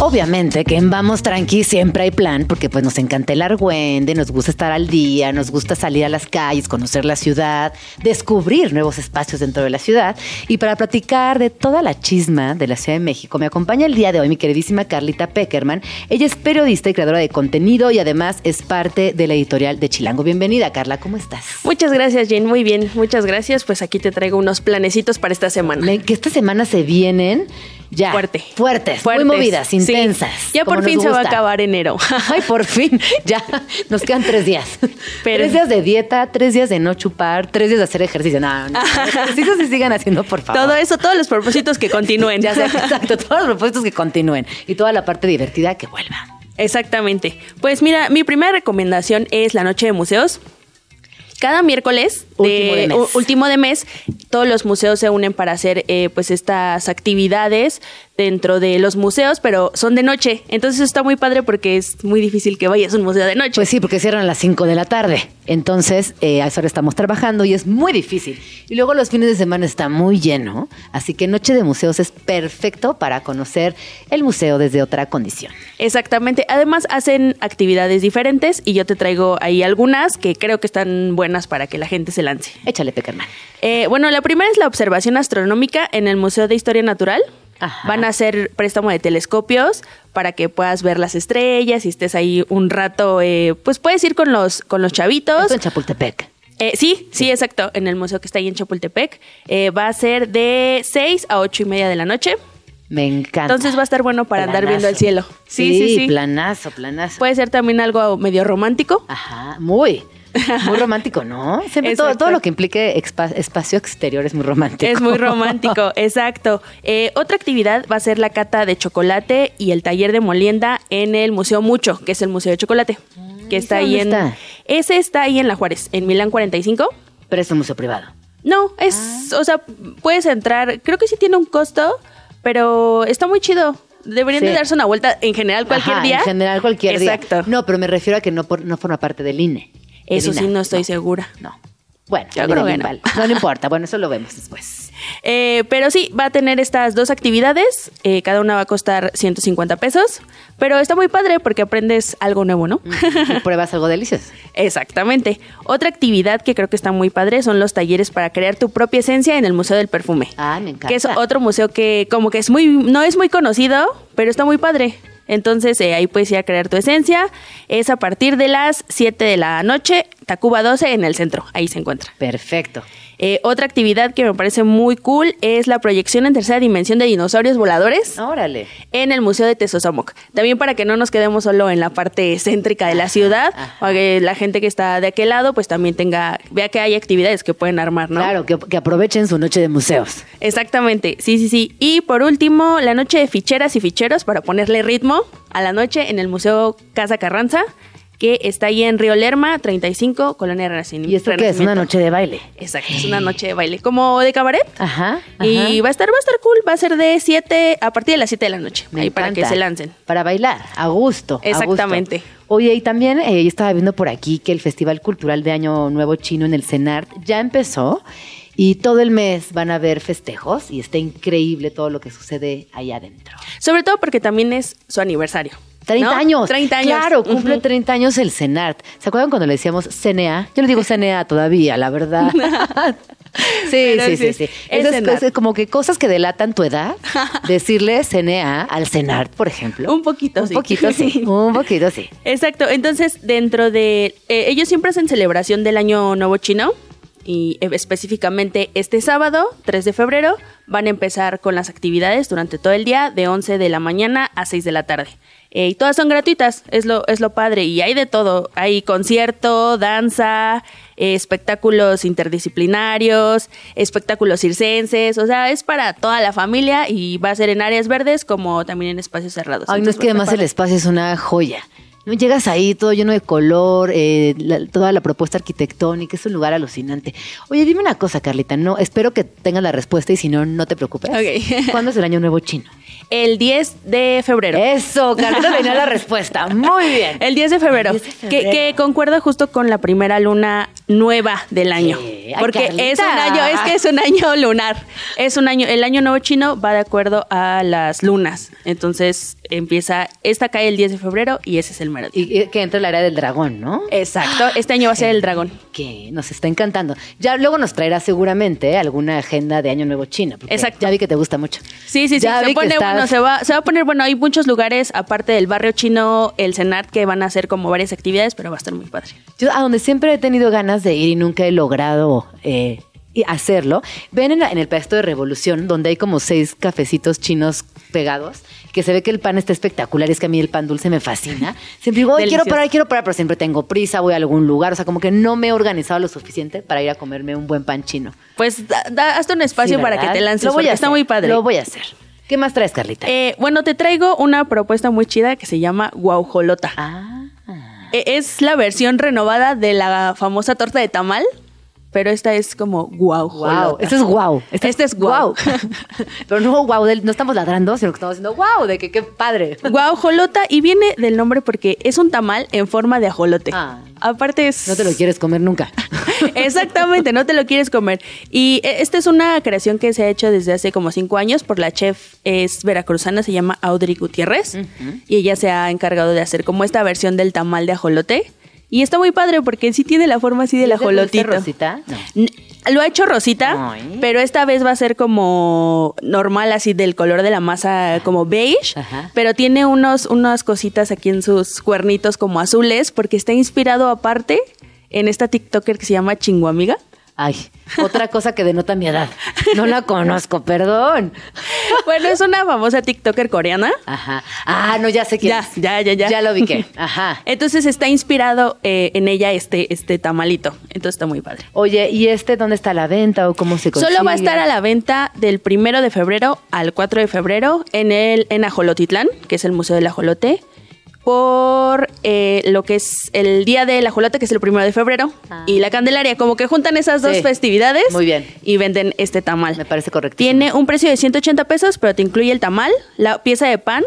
Obviamente que en Vamos Tranqui siempre hay plan, porque pues nos encanta el argüende, nos gusta estar al día, nos gusta salir a las calles, conocer la ciudad, descubrir nuevos espacios dentro de la ciudad. Y para platicar de toda la chisma de la Ciudad de México, me acompaña el día de hoy mi queridísima Carlita Peckerman. Ella es periodista y creadora de contenido y además es parte de la editorial de Chilango. Bienvenida, Carla, ¿cómo estás? Muchas gracias, Jen. Muy bien, muchas gracias. Pues aquí te traigo unos planecitos para esta semana. Que esta semana se vienen ya Fuerte. fuertes, Fuertes, muy movidas, sí. intensas. Ya por fin se va a acabar enero. Ay, por fin. *laughs* Ya nos quedan tres días. Pero- tres días de dieta, tres días de no chupar, tres días de hacer ejercicio. No, no. *laughs* Ejercicios se sigan haciendo, por favor. Todo eso, todos los propósitos que continúen. *laughs* Ya sé, exacto. Todos los propósitos que continúen. Y toda la parte divertida que vuelva. Exactamente. Pues mira, mi primera recomendación es la noche de museos. Cada miércoles Último de mes. último de mes, todos los museos se unen para hacer eh, pues estas actividades dentro de los museos, pero son de noche. Entonces eso está muy padre porque es muy difícil que vayas a un museo de noche. Pues sí, porque cierran a las 5 de la tarde. Entonces, eh, a esa hora estamos trabajando y es muy difícil. Y luego los fines de semana está muy lleno. Así que Noche de Museos es perfecto para conocer el museo desde otra condición. Exactamente. Además hacen actividades diferentes y yo te traigo ahí algunas que creo que están buenas para que la gente se lance. Échale, Peckerman. Eh, bueno, la primera es la observación astronómica en el Museo de Historia Natural. Ajá. Van a hacer préstamo de telescopios para que puedas ver las estrellas y estés ahí un rato. eh, pues puedes ir con los, con los chavitos. Esto en Chapultepec. Eh, sí, sí, exacto, en el museo que está ahí en Chapultepec. Eh, va a ser de 6 a 8 y media de la noche. Me encanta. Entonces va a estar bueno para andar viendo el cielo. Sí, sí, sí. planazo, planazo. Puede ser también algo medio romántico. Ajá, muy. Muy romántico, ¿no? Siempre todo, lo que implique espacio exterior es muy romántico. Es muy romántico, *laughs* exacto. Eh, otra actividad va a ser la cata de chocolate y el taller de molienda en el Museo Mucho, que es el Museo de Chocolate, que está ahí ¿dónde en... está? Ese está ahí en La Juárez, en Milán 45. Pero es un museo privado. No, es, o sea, puedes entrar, creo que sí tiene un costo, pero está muy chido. Deberían Sí. de darse una vuelta en general cualquier Ajá, día. En general, cualquier día. Exacto. No, pero me refiero a que no, por- no forma parte del INE. Eso sí, no estoy segura. No. Bueno, Yo creo que vale, no. vale. no. no importa. Bueno, eso lo vemos después. *laughs* Eh, pero sí, va a tener estas dos actividades. eh, cada una va a costar 150 pesos. Pero está muy padre porque aprendes algo nuevo, ¿no? Y *laughs* pruebas algo delicioso. Exactamente. Otra actividad que creo que está muy padre son los talleres para crear tu propia esencia en el Museo del Perfume. Ah, me encanta. Que es otro museo que como que es muy, no es muy conocido, pero está muy padre. Entonces eh, ahí puedes ir a crear tu esencia. Es a partir de las 7 de la noche, Tacuba 12 en el centro. Ahí se encuentra. Perfecto. Eh, otra actividad que me parece muy cool es la proyección en tercera dimensión de dinosaurios voladores. Órale. En el Museo de Tezosomoc. También para que no nos quedemos solo en la parte céntrica de la ciudad, para que la gente que está de aquel lado, pues también tenga, vea que hay actividades que pueden armar, ¿no? Claro, que, que aprovechen su noche de museos. Exactamente, sí, sí, sí. Y por último, la noche de ficheras y ficheros para ponerle ritmo a la noche en el Museo Casa Carranza, que está ahí en Río Lerma, 35, Colonia Renacimiento. ¿Y esto qué es? ¿Una noche de baile? Exacto, es una noche de baile, como de cabaret. Ajá. Y va a estar, va a estar cool, va a ser de 7, a partir de las 7 de la noche, Me ahí para que se lancen. Para bailar, a gusto. a gusto. Exactamente. Oye, y también eh, yo estaba viendo por aquí que el Festival Cultural de Año Nuevo Chino en el CENART ya empezó y todo el mes van a haber festejos y está increíble todo lo que sucede allá adentro. Sobre todo porque también es su aniversario. 30 ¿no? años. 30 años. Claro, cumple Ujú. 30 años el CENART. ¿Se acuerdan cuando le decíamos CNA? Yo le digo CNA todavía, la verdad. *laughs* Sí, sí, sí, sí, sí. Esas cosas, como que cosas que delatan tu edad, *laughs* decirle CNA al CENART, por ejemplo. Un poquito, Un sí. poquito sí, *laughs* un poquito sí. Exacto, entonces dentro de... eh, ellos siempre hacen celebración del Año Nuevo Chino y eh, específicamente este sábado, 3 de febrero, van a empezar con las actividades durante todo el día de 11 de la mañana a 6 de la tarde. Eh, y todas son gratuitas, es lo, es lo padre. Y hay de todo. Hay concierto, danza, eh, espectáculos interdisciplinarios, espectáculos circenses. O sea, es para toda la familia y va a ser en áreas verdes como también en espacios cerrados. Ay, no es que a además el espacio es una joya. No llegas ahí todo lleno de color, eh, la- toda la propuesta arquitectónica, es un lugar alucinante. Oye, dime una cosa, Carlita, no, espero que tengas la respuesta y si no, no te preocupes. *laughs* ¿Cuándo es el año nuevo chino? El 10 de febrero. Eso, Carlita tenía la respuesta. Muy bien. El 10 de febrero, 10 de Que, febrero. que concuerda justo con la primera luna nueva del año. Ay, Porque Carlita. es un año, es que es un año lunar. Es un año, el año nuevo chino va de acuerdo a las lunas. Entonces empieza, esta cae el 10 de febrero y ese es el mero. Y, que entra el área del dragón, ¿no? Exacto, este año va a ser el dragón. Que nos está encantando. Ya luego nos traerá seguramente alguna agenda de año nuevo chino. porque Exacto. Ya vi que te gusta mucho. Sí, sí, sí. Ya Se pone, bueno, se va, se va a poner, bueno, hay muchos lugares, aparte del barrio chino, el CENART, que van a hacer como varias actividades, pero va a estar muy padre. Yo a donde siempre he tenido ganas de ir y nunca he logrado eh, hacerlo, ven en, la- en el Pasto de Revolución, donde hay como seis cafecitos chinos pegados, que se ve que el pan está espectacular, es que a mí el pan dulce me fascina. Siempre digo, "Ay, quiero parar, quiero parar, pero siempre tengo prisa, voy a algún lugar, o sea, como que no me he organizado lo suficiente para ir a comerme un buen pan chino. Pues da, da- hazte un espacio Sí, para que te lances, Lo voy a está muy padre. Lo voy a hacer. ¿Qué más traes, Carlita? Eh, bueno, te traigo una propuesta muy chida que se llama Guaujolota. ah, Eh, Es la versión renovada de la famosa torta de tamal, pero esta es como guaujolota. wow, este es wow. Este, es guau. *laughs* pero no wow, del- no estamos ladrando, sino que estamos diciendo wow, de que qué padre. Guaujolota y viene del nombre porque es un tamal en forma de ajolote. Ah. Aparte es... No te lo quieres comer nunca. *laughs* Exactamente, no te lo quieres comer. Y eh, esta es una creación que se ha hecho desde hace como cinco años por la chef, es veracruzana, se llama Audrey Gutiérrez. Y ella se ha encargado de hacer como esta versión del tamal de ajolote. Y está muy padre porque sí tiene la forma así del ¿Es de dulce ajolotito. rosita? No. Lo ha hecho rosita, Ay. pero esta vez va a ser como normal, así del color de la masa, como beige. Ajá. Pero tiene unos, unas cositas aquí en sus cuernitos como azules, porque está inspirado aparte en esta TikToker que se llama Chinguamiga. Ay, otra cosa que denota mi edad. No la conozco, perdón. Bueno, es una famosa TikToker coreana. Ajá. Ah, no, ya sé quién Ya, es. ya, ya, ya. Ya lo ubiqué. *laughs* Ajá. Entonces está inspirado eh, en ella este, este tamalito. Entonces está muy padre. Oye, ¿y este dónde está a la venta o cómo se consigue? Solo va a estar a la venta del primero de febrero al 4 de febrero en el en Ajolotitlán, que es el Museo del Ajolote, por eh, lo que es el Día del Ajolote, que es el primero de febrero, y la Candelaria, como que juntan esas dos Sí. festividades Muy bien. y venden este tamal. Me parece correcto. Tiene un precio de 180 pesos, pero te incluye el tamal, la pieza de pan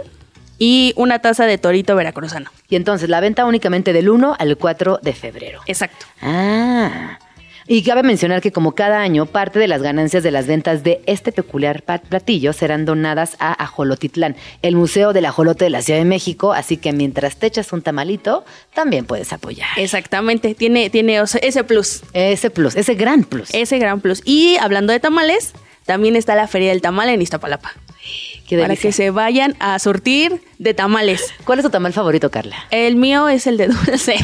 y una taza de torito veracruzano. Y entonces, la venta únicamente del 1 al 4 de febrero. Exacto. Ah. Y cabe mencionar que como cada año, parte de las ganancias de las ventas de este peculiar platillo serán donadas a Ajolotitlán, el Museo del Ajolote de la Ciudad de México, así que mientras te echas un tamalito, también puedes apoyar. Exactamente, tiene, tiene ese plus. Ese plus, ese gran plus. Ese gran plus. Y hablando de tamales, también está la Feria del Tamal en Iztapalapa. Para que se vayan a surtir de tamales. ¿Cuál es tu tamal favorito, Carla? El mío es el de dulce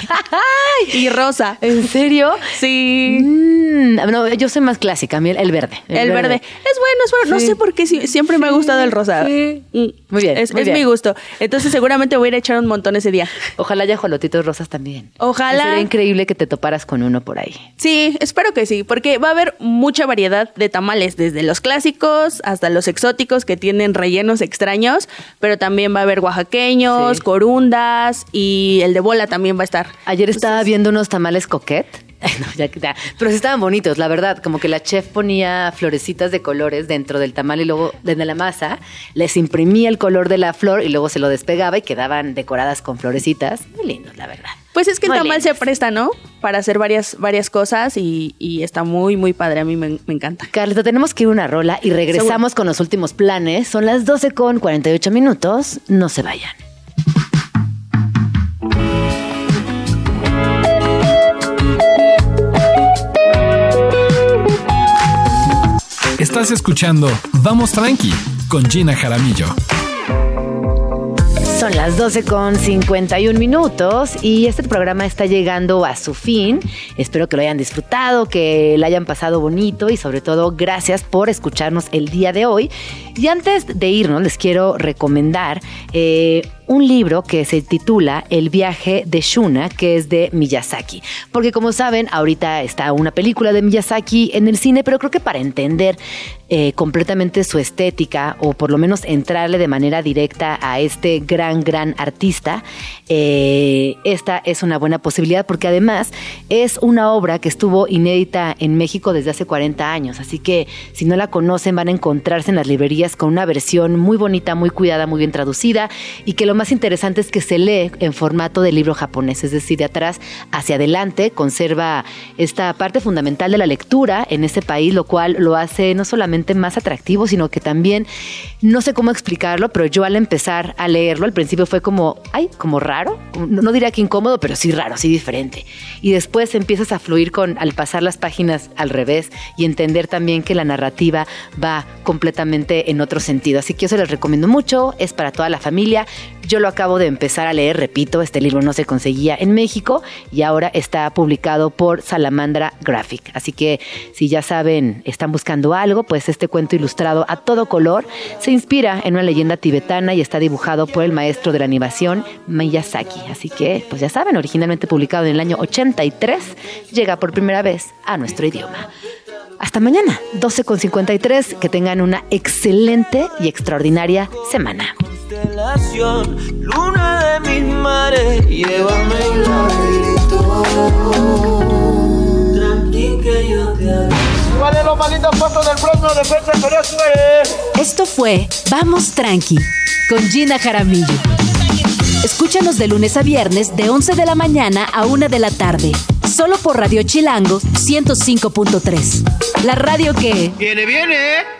*laughs* y rosa. ¿En serio? Sí. Mm, no, yo soy más clásica, a mí el, verde. El, verde. Es bueno, es bueno. No sé por qué si- siempre me ha gustado el rosado. Sí. Mm. Muy bien, Es, muy es bien. mi gusto. Entonces seguramente voy a ir a echar un montón ese día. Ojalá haya jolotitos rosas también. Ojalá. Sería increíble que te toparas con uno por ahí. Sí, espero que sí, porque va a haber mucha variedad de tamales, desde los clásicos hasta los exóticos que tienen rellenos extraños, pero también va a haber oaxaqueños, Sí. corundas y el de bola también va a estar. Ayer estaba viendo unos tamales coquet. *laughs* No, ya, ya. Pero sí estaban bonitos, la verdad. Como que la chef ponía florecitas de colores dentro del tamal y luego desde la masa les imprimía el color de la flor y luego se lo despegaba y quedaban decoradas con florecitas. Muy lindos, la verdad. Pues es que el tamal se presta, ¿no? Para hacer varias, varias cosas y, y está muy, muy padre. A mí me, me encanta. Carlita, tenemos que ir a una rola y regresamos con los últimos planes. Son las 12 con 48 minutos. No se vayan. Estás escuchando Vamos Tranqui con Gina Jaramillo. Las 12 con 51 minutos y este programa está llegando a su fin. Espero que lo hayan disfrutado, que lo hayan pasado bonito y sobre todo gracias por escucharnos el día de hoy. Y antes de irnos les quiero recomendar eh, un libro que se titula El viaje de Shuna, que es de Miyazaki. Porque como saben, ahorita está una película de Miyazaki en el cine, pero creo que para entender eh, completamente su estética o por lo menos entrarle de manera directa a este gran, gran artista, eh, esta es una buena posibilidad porque además es una obra que estuvo inédita en México desde hace 40 años. Así que si no la conocen van a encontrarse en las librerías con una versión muy bonita, muy cuidada, muy bien traducida y que lo más interesante es que se lee en formato de libro japonés, es decir, de atrás hacia adelante, conserva esta parte fundamental de la lectura en este país, lo cual lo hace no solamente más atractivo, sino que también, no sé cómo explicarlo, pero yo al empezar a leerlo, al principio fue como, ay, como raro, no, no diría que incómodo, pero sí raro, sí diferente. Y después empiezas a fluir con, al pasar las páginas al revés y entender también que la narrativa va completamente en otro sentido. Así que yo se les recomiendo mucho, es para toda la familia. Yo lo acabo de empezar a leer, repito, este libro no se conseguía en México y ahora está publicado por Salamandra Graphic. Así que si ya saben, están buscando algo, pues este cuento ilustrado a todo color se inspira en una leyenda tibetana y está dibujado por el maestro de la animación Miyazaki. Así que, pues ya saben, originalmente publicado en el año 83, llega por primera vez a nuestro idioma. Hasta mañana, 12 con 53. Que tengan una excelente y extraordinaria semana. Luna de mis mares, llévame y laberinto. Tranqui que yo te aviso. ¿Cuál es los malditos fotos del próximo defensa Corea Esto fue Vamos Tranqui con Gina Jaramillo. Escúchanos de lunes a viernes de 11 de la mañana a 1 de la tarde, solo por Radio Chilango 105.3. La radio que... Viene, viene.